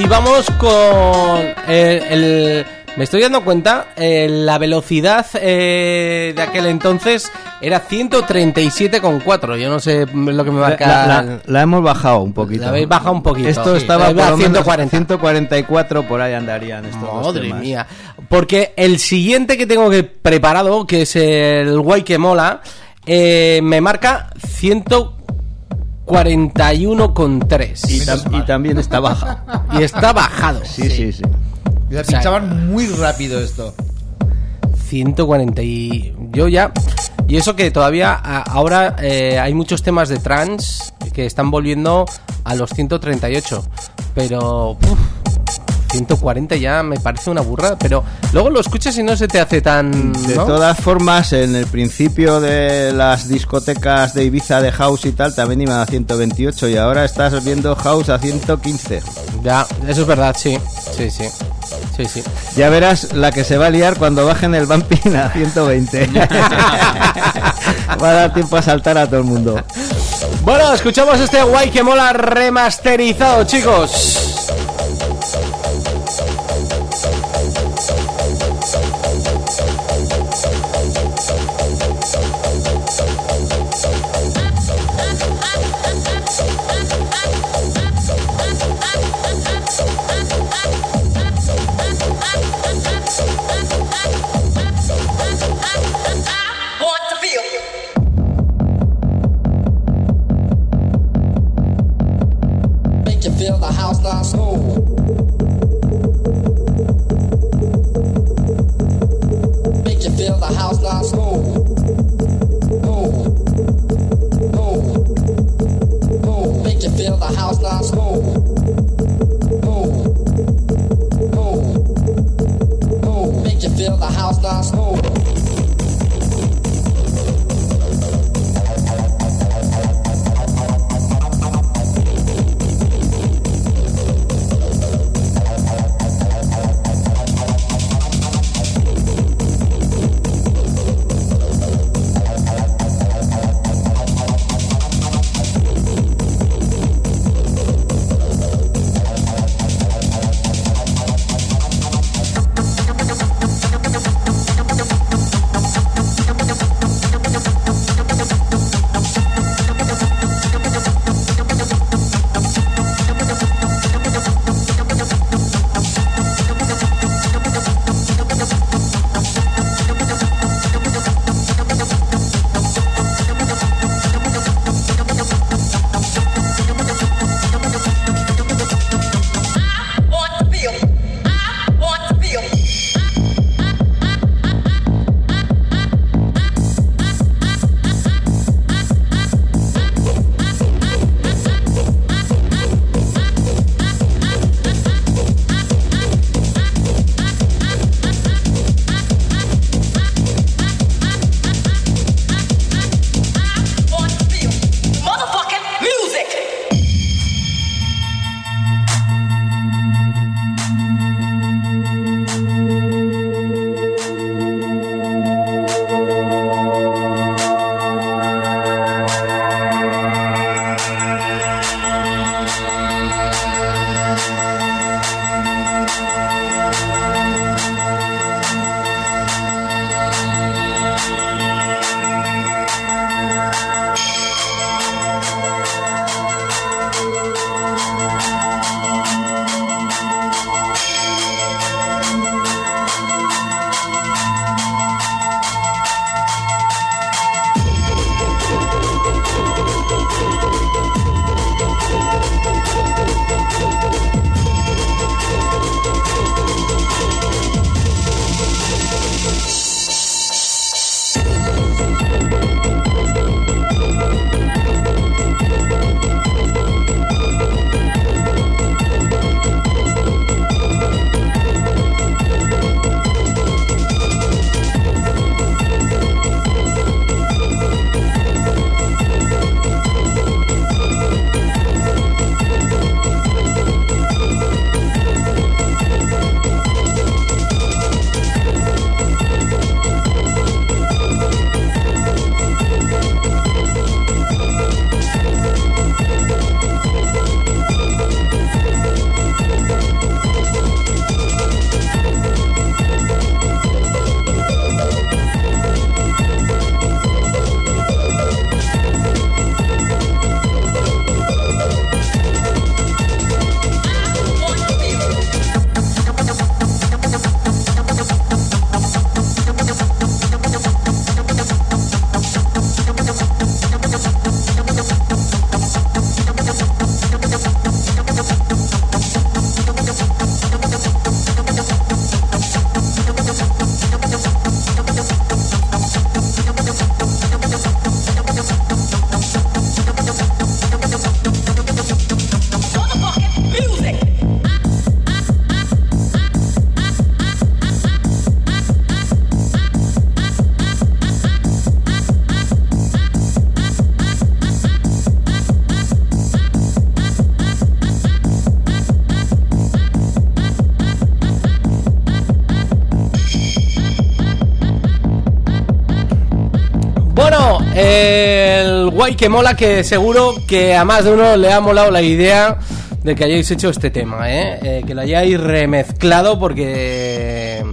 y vamos con el... el- me estoy dando cuenta, eh, la velocidad eh, de aquel entonces era 137,4. Yo no sé lo que me marca... la- la- la hemos bajado un poquito. La habéis bajado un poquito, Esto sí. estaba por a lo menos 140. 144 por ahí andarían estos dos Madre temas. mía. Porque el siguiente que tengo que preparado, que es el guay que mola, eh, me marca 141,3. Y, tam- y también está baja. Y está bajado. Sí, sí, sí. Sea, pinchaban muy rápido esto. 140 y yo ya y eso que todavía a- ahora eh, hay muchos temas de trans que están volviendo a los 138 pero uf, 140 ya me parece una burrada pero luego lo escuchas y no se te hace tan De todas formas, en el principio de las discotecas de Ibiza de House y tal, también iban a 128 y ahora estás viendo House a 115. ya eso es verdad sí sí sí sí sí Ya verás la que se va a liar cuando bajen el bumping a 120. va a dar tiempo a saltar a todo el mundo. bueno escuchamos este guay que mola remasterizado chicos El guay que mola, que seguro que a más de uno le ha molado la idea de que hayáis hecho este tema, ¿eh? Eh, que lo hayáis remezclado porque...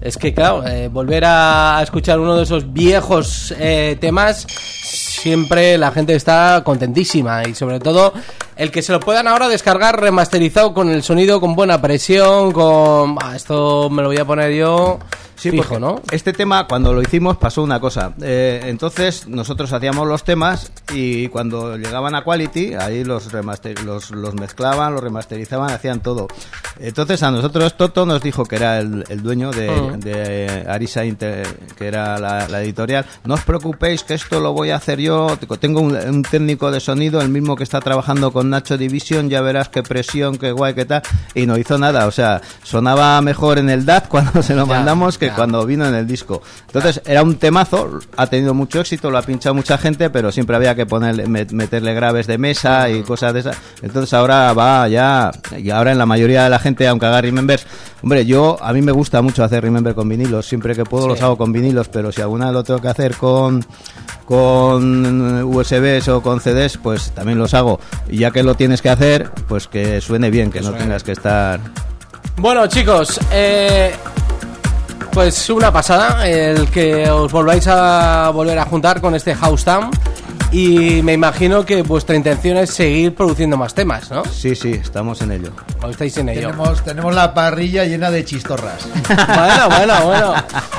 Es que, claro, eh, volver a escuchar uno de esos viejos temas, siempre la gente está contentísima. Y sobre todo, el que se lo puedan ahora descargar remasterizado con el sonido con buena presión, con... "Bah, esto me lo voy a poner yo Sí, fijo, ¿no? Este tema, cuando lo hicimos, pasó una cosa. Eh, entonces, nosotros hacíamos los temas y cuando llegaban a Quality, ahí los, remaster, los, los mezclaban, los remasterizaban, hacían todo. Entonces, a nosotros Toto nos dijo que era el, el dueño de, Mm. de Arisa, Inter- que era la, la editorial. No os preocupéis que esto lo voy a hacer yo. Tengo un, un técnico de sonido, el mismo que está trabajando con Nacho Division, ya verás qué presión, qué guay, qué tal. Y no hizo nada, o sea, sonaba mejor en el DAT cuando se lo Ya, mandamos que cuando vino en el disco. Entonces, era un temazo, ha tenido mucho éxito, lo ha pinchado mucha gente, pero siempre había que ponerle, met- meterle graves de mesa y cosas de esas. Entonces, ahora va ya, y ahora en la mayoría de la gente, aunque haga remembers, hombre, yo, a mí me gusta mucho hacer remember con vinilos, siempre que puedo Sí. los hago con vinilos, pero si alguna lo tengo que hacer con con USBs o con CDs, pues también los hago. Y ya que lo tienes que hacer, pues que suene bien, que no tengas que estar Bueno, chicos, eh, pues una pasada el que os volváis a volver a juntar con este House Town. Y me imagino que vuestra intención es seguir produciendo más temas, ¿no? Sí, sí, estamos en ello. O estáis en ello. Tenemos, tenemos la parrilla llena de chistorras. Bueno, bueno, bueno.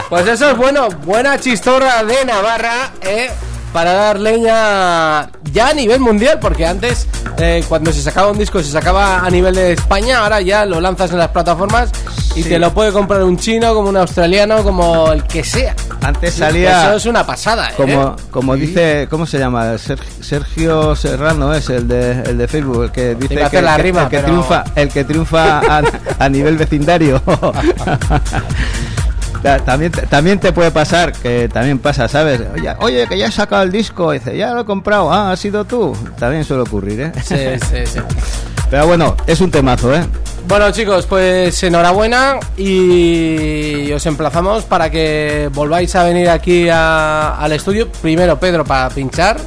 Pues eso es bueno. Buena chistorra de Navarra, ¿eh? Para dar leña ya a nivel mundial, porque antes, eh, cuando se sacaba un disco, se sacaba a nivel de España, ahora ya lo lanzas en las plataformas y Sí. te lo puede comprar un chino, como un australiano, como el que sea. Antes Eso salía es una pasada, ¿eh? como, como dice, ¿cómo se llama? Ser- Sergio Serrano es el de, el de Facebook, el que dice que, la que- rima, el que pero- triunfa, el que triunfa a, a nivel vecindario. Ta- También, te- también te puede pasar, que también pasa, ¿sabes? Oye, oye, que ya he sacado el disco, dice, ya lo he comprado, ah, has sido tú. También suele ocurrir, ¿eh? Sí, sí, sí. Pero bueno, es un temazo, ¿eh? Bueno chicos, pues enhorabuena y os emplazamos para que volváis a venir aquí a- al estudio. Primero Pedro para pinchar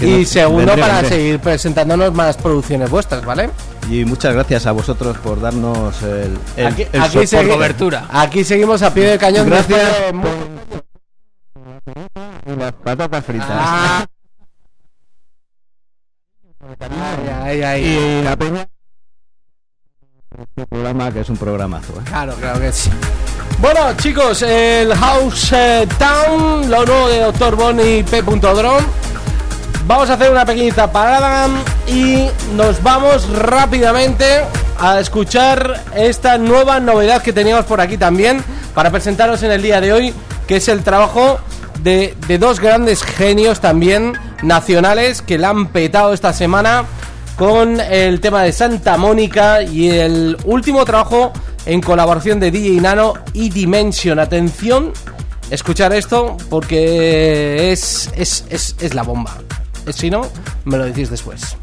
y segundo para seguir presentándonos más producciones vuestras, ¿vale? Y muchas gracias a vosotros por darnos el, el, aquí, el aquí soporte. segui- cobertura. Aquí seguimos a pie de cañón. Gracias. de Las patatas fritas. Ah. Ay, ay, ay. Y la peña. Este programa que es un programazo, ¿eh? Claro, claro que sí. Bueno, chicos, el House eh, Town, lo nuevo de Dr. Bonnie P. Drone. Vamos a hacer una pequeñita parada y nos vamos rápidamente a escuchar esta nueva novedad que teníamos por aquí también para presentaros en el día de hoy, que es el trabajo de, de dos grandes genios también nacionales que la han petado esta semana con el tema de Santa Mónica y el último trabajo en colaboración de DJ Nano y Dimension. Atención, escuchar esto porque es, es, es, es la bomba. Si no, me lo decís después.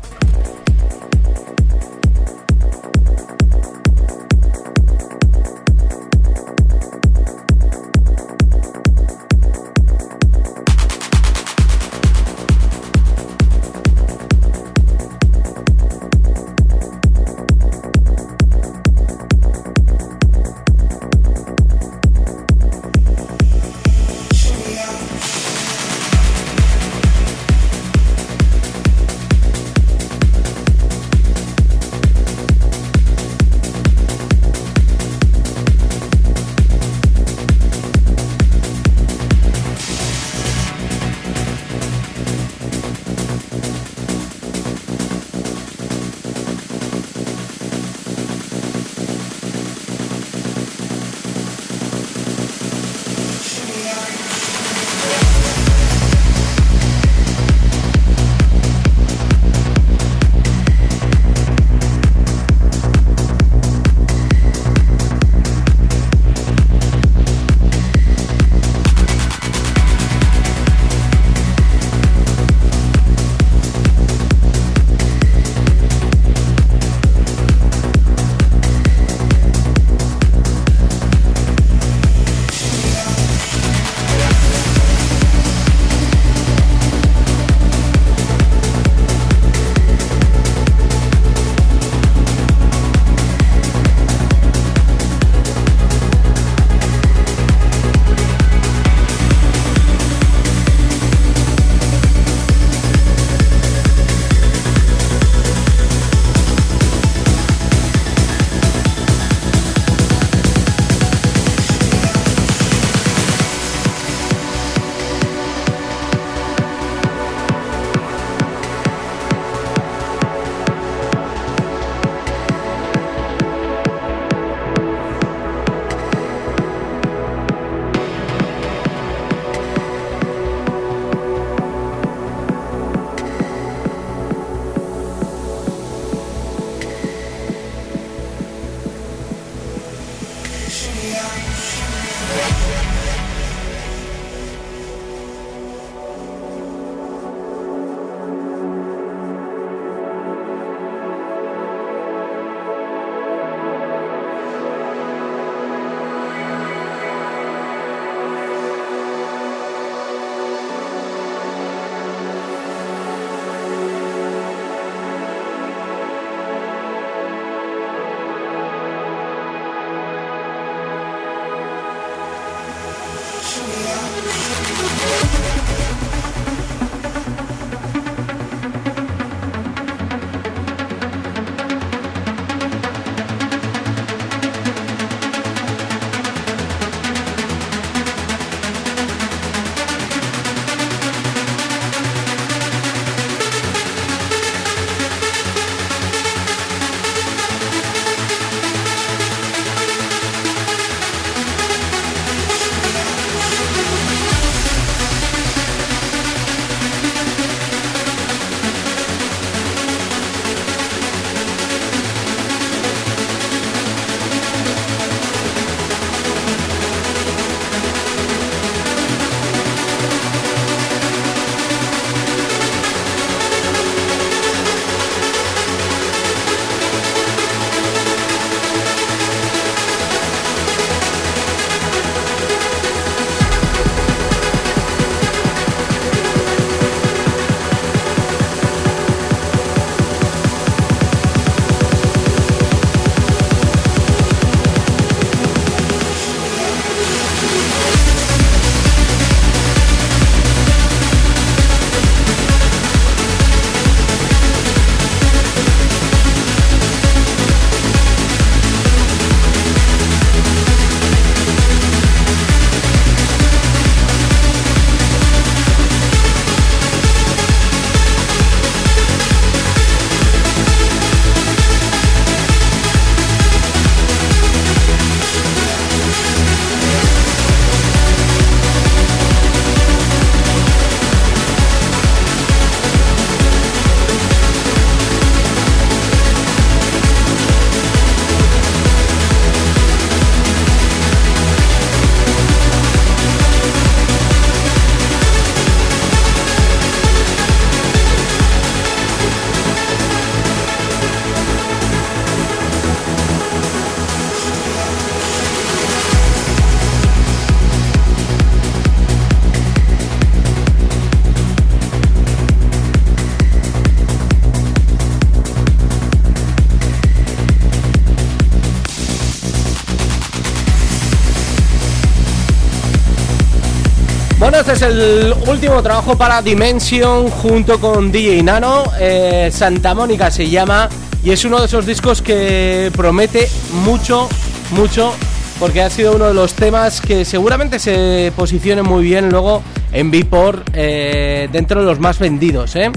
El último trabajo para Dimension junto con DJ Nano. eh, Santa Mónica se llama y es uno de esos discos que promete mucho, mucho, porque ha sido uno de los temas que seguramente se posicione muy bien luego en Beatport eh, dentro de los más vendidos. ¿eh?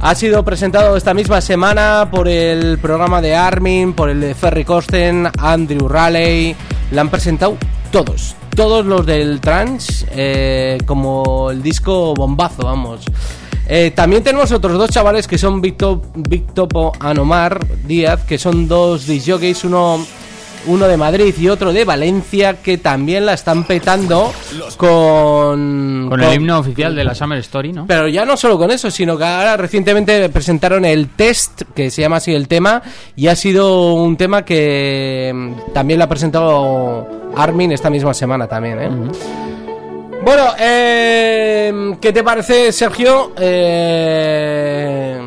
Ha sido presentado esta misma semana por el programa de Armin, por el de Ferry Corsten, Andrew Raleigh. La han presentado todos, todos los del trance, eh, como el disco bombazo, vamos. Eh, también tenemos otros dos chavales que son Victo- Victopo Anomar Díaz, que son dos disjockeys, uno, uno de Madrid y otro de Valencia, que también la están petando con... Con el himno oficial de la Summer Story, ¿no? Pero ya no solo con eso, sino que ahora recientemente presentaron el test, que se llama así el tema, y ha sido un tema que mm, también lo ha presentado Armin esta misma semana también, ¿eh? Bueno, eh, ¿qué te parece, Sergio? Eh,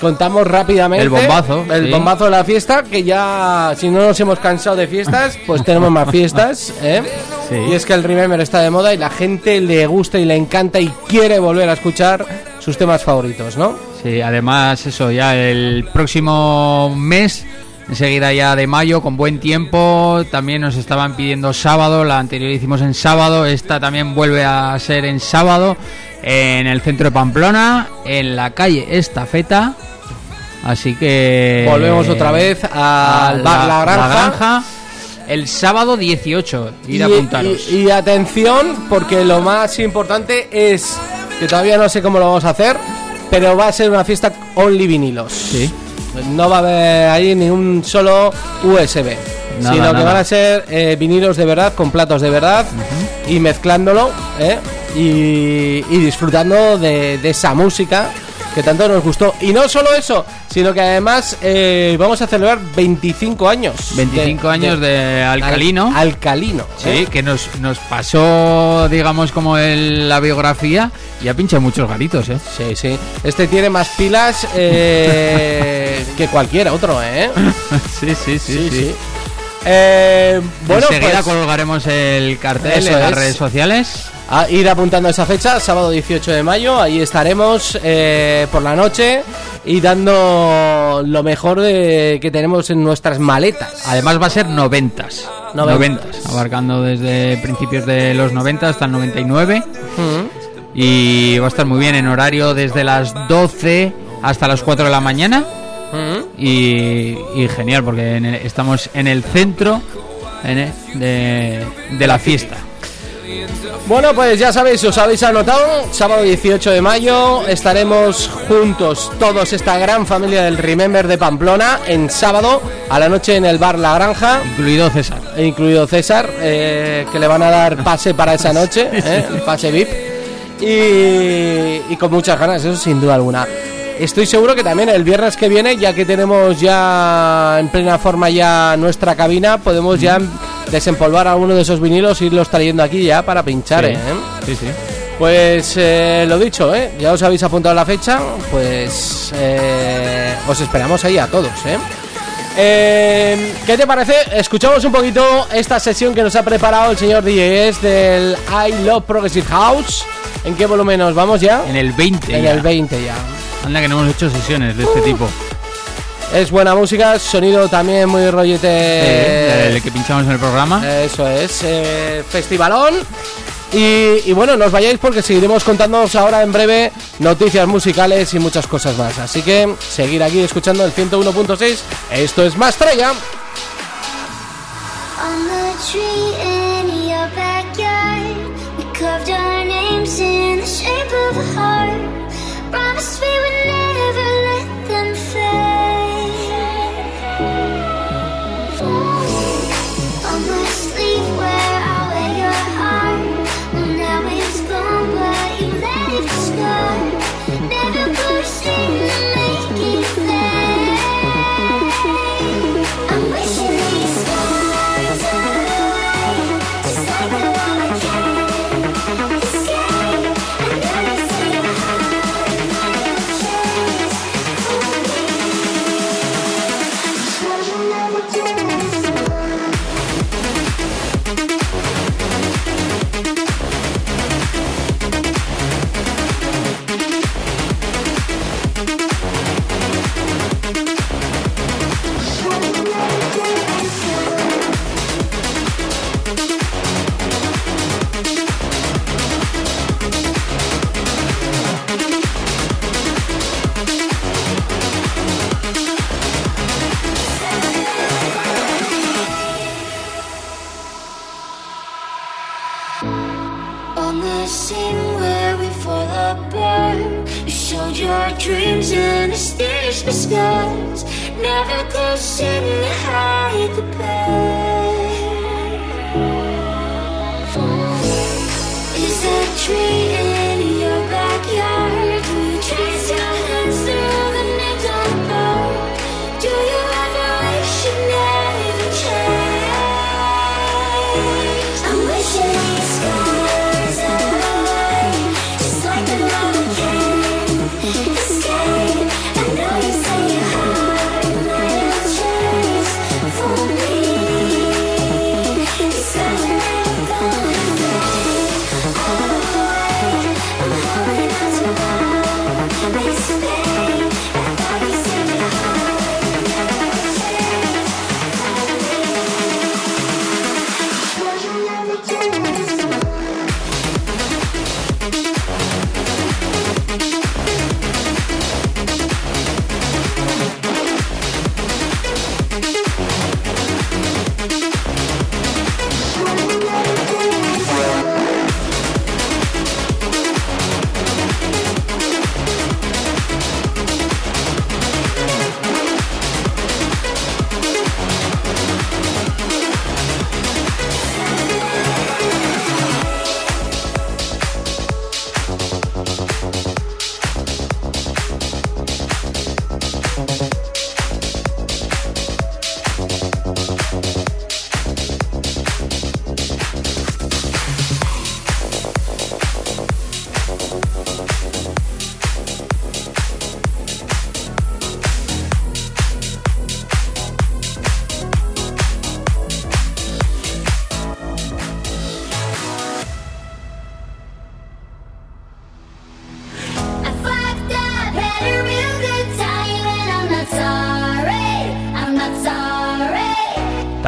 contamos rápidamente El bombazo, el sí. bombazo de la fiesta, que ya si no nos hemos cansado de fiestas, pues tenemos más fiestas, ¿eh? Sí. Y es que el Remember está de moda y la gente le gusta y le encanta y quiere volver a escuchar sus temas favoritos, ¿no? Sí, además eso, ya el próximo mes, enseguida ya de mayo, con buen tiempo, también nos estaban pidiendo sábado, la anterior hicimos en sábado, esta también vuelve a ser en sábado, en el centro de Pamplona, en la calle Estafeta, así que... Volvemos otra vez al bar La Granja. el sábado 18, ir a Y- apuntaros. Y, y atención, porque lo más importante es que todavía no sé cómo lo vamos a hacer, pero va a ser una fiesta only vinilos. Sí. No va a haber ahí ni un solo USB. Nada, sino que van a ser eh, vinilos de verdad, con platos de verdad, y mezclándolo, ¿eh? y, y disfrutando de, de esa música que tanto nos gustó. Y no solo eso, sino que además eh, vamos a celebrar 25 años. 25 años de Alcalino. Al- alcalino. Sí, ¿eh? que nos, nos pasó, digamos, como el- la biografía y ha pinchado muchos garitos, ¿eh? Sí, sí. Este tiene más pilas eh, que cualquier otro, ¿eh? sí, sí, sí, sí. Eh, bueno, Enseguida pues colgaremos el cartel Eso en las es. redes sociales. A ir apuntando esa fecha, sábado 18 de mayo, ahí estaremos eh, por la noche y dando lo mejor de, que tenemos en nuestras maletas. Además va a ser noventas. Noventas. Noventas, abarcando desde principios de los 90 hasta el 99. Mm. Y va a estar muy bien en horario desde las 12 hasta las 4 de la mañana. Y, y genial, porque en el- estamos en el centro en el- de, de la fiesta. Bueno, pues ya sabéis, os habéis anotado, sábado 18 de mayo estaremos juntos, todos, esta gran familia del Remember de Pamplona, en sábado a la noche en el bar La Granja, Incluido César. incluido César, eh, que le van a dar pase para esa noche, eh, el pase VIP, y, y con muchas ganas, eso sin duda alguna. Estoy seguro que también el viernes que viene, ya que tenemos ya en plena forma ya nuestra cabina, podemos ya desempolvar alguno de esos vinilos e irlos trayendo aquí ya para pinchar, Sí. ¿eh? Sí, sí. Pues eh, lo dicho, ¿eh? ya os habéis apuntado la fecha, pues eh, os esperamos ahí a todos. ¿eh? Eh, ¿Qué te parece? Escuchamos un poquito esta sesión que nos ha preparado el señor DJs del I Love Progressive House. ¿En qué volumen nos vamos ya? En el 20. En ya. el 20 ya. Anda que no hemos hecho sesiones de este tipo. Es buena música, sonido también muy rollete. Eh, el que pinchamos en el programa. Eso es, eh, festivalón. Y, y bueno, no os vayáis porque seguiremos contándoos ahora en breve noticias musicales y muchas cosas más. Así que seguir aquí escuchando el 101.6. Esto es Más Traya. disguise Never pushing to hide the pain Is that dream?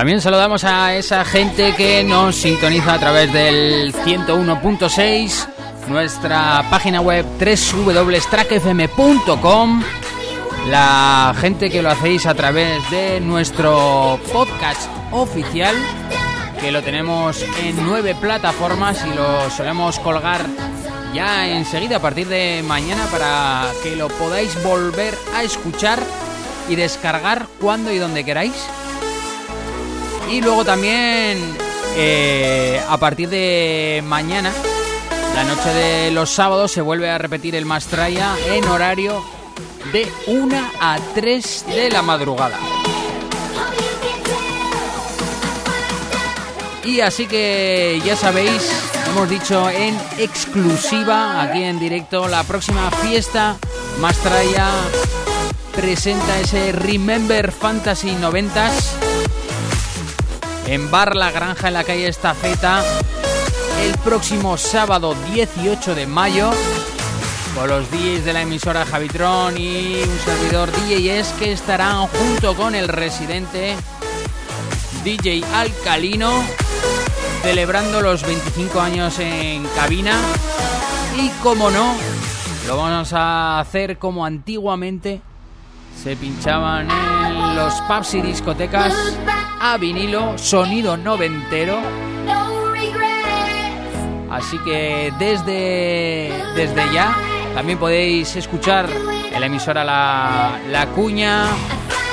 También saludamos a esa gente que nos sintoniza a través del 101.6, nuestra página web www.trackfm.com, la gente que lo hacéis a través de nuestro podcast oficial, que lo tenemos en nueve plataformas y lo solemos colgar ya enseguida a partir de mañana para que lo podáis volver a escuchar y descargar cuando y donde queráis. Y luego también eh, a partir de mañana, la noche de los sábados, se vuelve a repetir el Mastraya en horario de 1 a 3 de la madrugada. Y así que ya sabéis, hemos dicho en exclusiva, aquí en directo, la próxima fiesta Mastraya presenta ese Remember Fantasy 90s en Bar La Granja en la calle Estafeta el próximo sábado 18 de mayo. Con los DJs de la emisora Javitron y un servidor DJs que estarán junto con el residente DJ Alcalino celebrando los 25 años en cabina. Y como no lo vamos a hacer como antiguamente se pinchaban en los pubs y discotecas a vinilo, sonido noventero. Así que desde, desde ya también podéis escuchar en la emisora La, la Cuña.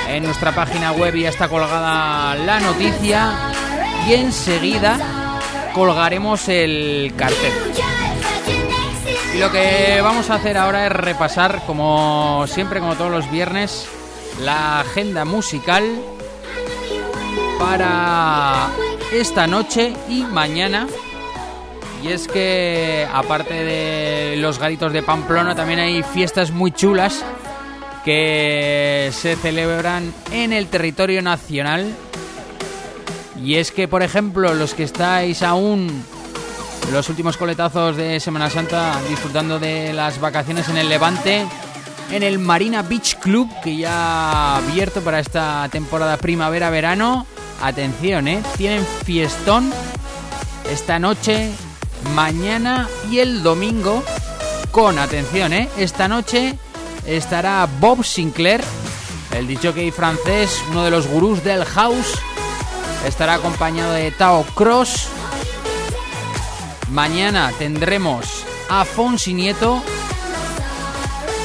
En nuestra página web ya está colgada la noticia y enseguida colgaremos el cartel. Y lo que vamos a hacer ahora es repasar, como siempre, como todos los viernes, la agenda musical para esta noche y mañana. Y es que, aparte de los garitos de Pamplona, también hay fiestas muy chulas que se celebran en el territorio nacional. Y es que, por ejemplo, los que estáis aún los últimos coletazos de Semana Santa disfrutando de las vacaciones en el Levante, en el Marina Beach Club, que ya ha abierto para esta temporada primavera-verano. Atención, ¿eh? Tienen fiestón esta noche, mañana y el domingo. Con atención, ¿eh? Esta noche estará Bob Sinclair, el DJ francés, uno de los gurús del house. Estará acompañado de Tao Cross. Mañana tendremos a Fonsi Nieto.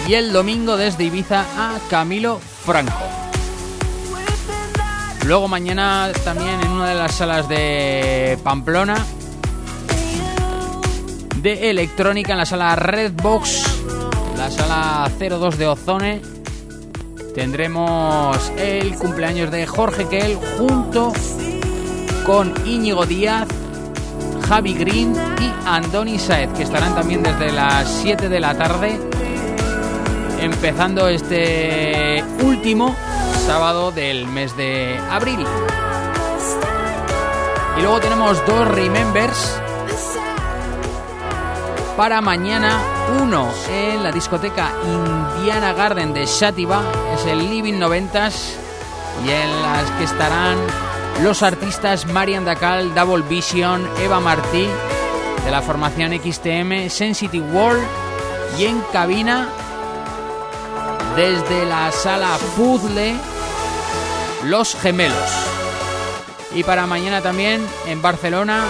Y el domingo desde Ibiza a Camilo Franco. Luego mañana también en una de las salas de Pamplona de electrónica en la sala Redbox, la sala 02 de Ozone. Tendremos el cumpleaños de Jorge Kell junto con Íñigo Díaz, Javi Green y Andoni Saez, que estarán también desde las 7 de la tarde, empezando este último sábado del mes de abril. Y luego tenemos dos Remembers para mañana. Uno en la discoteca Indiana Garden de Shativa, es el Living 90s, y en las que estarán los artistas Marian Dacal, Double Vision, Eva Martí, de la formación XTM, Sensitive World, y en cabina, desde la sala Puzzle, Los Gemelos. Y para mañana también en Barcelona,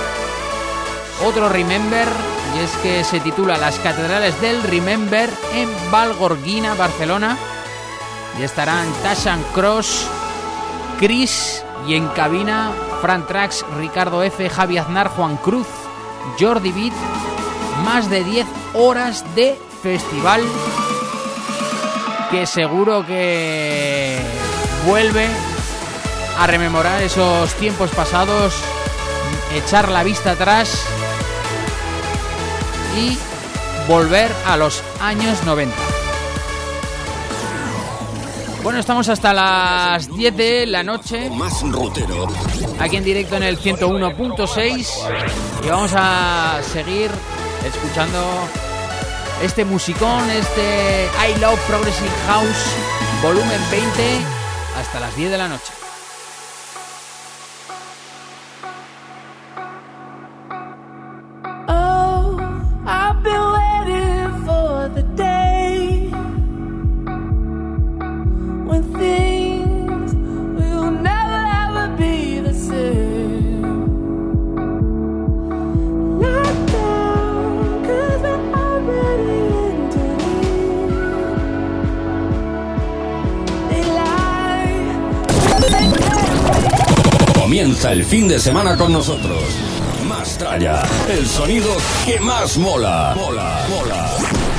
otro Remember, y es que se titula Las Catedrales del Remember en Valgorguina, Barcelona. Y estarán Tashan Cross, Chris y en cabina Fran Trax, Ricardo F, Javi Aznar, Juan Cruz, Jordi Beat. Más de 10 horas de festival que seguro que vuelve a rememorar esos tiempos pasados, echar la vista atrás y volver a los años 90. Bueno, estamos hasta las 10 de la noche, Más rutero. aquí en directo en el 101.6 y vamos a seguir escuchando este musicón, este I Love Progressive House volumen 20 hasta las 10 de la noche. Fin de semana con nosotros. Más tralla, el sonido que más mola. Mola, mola.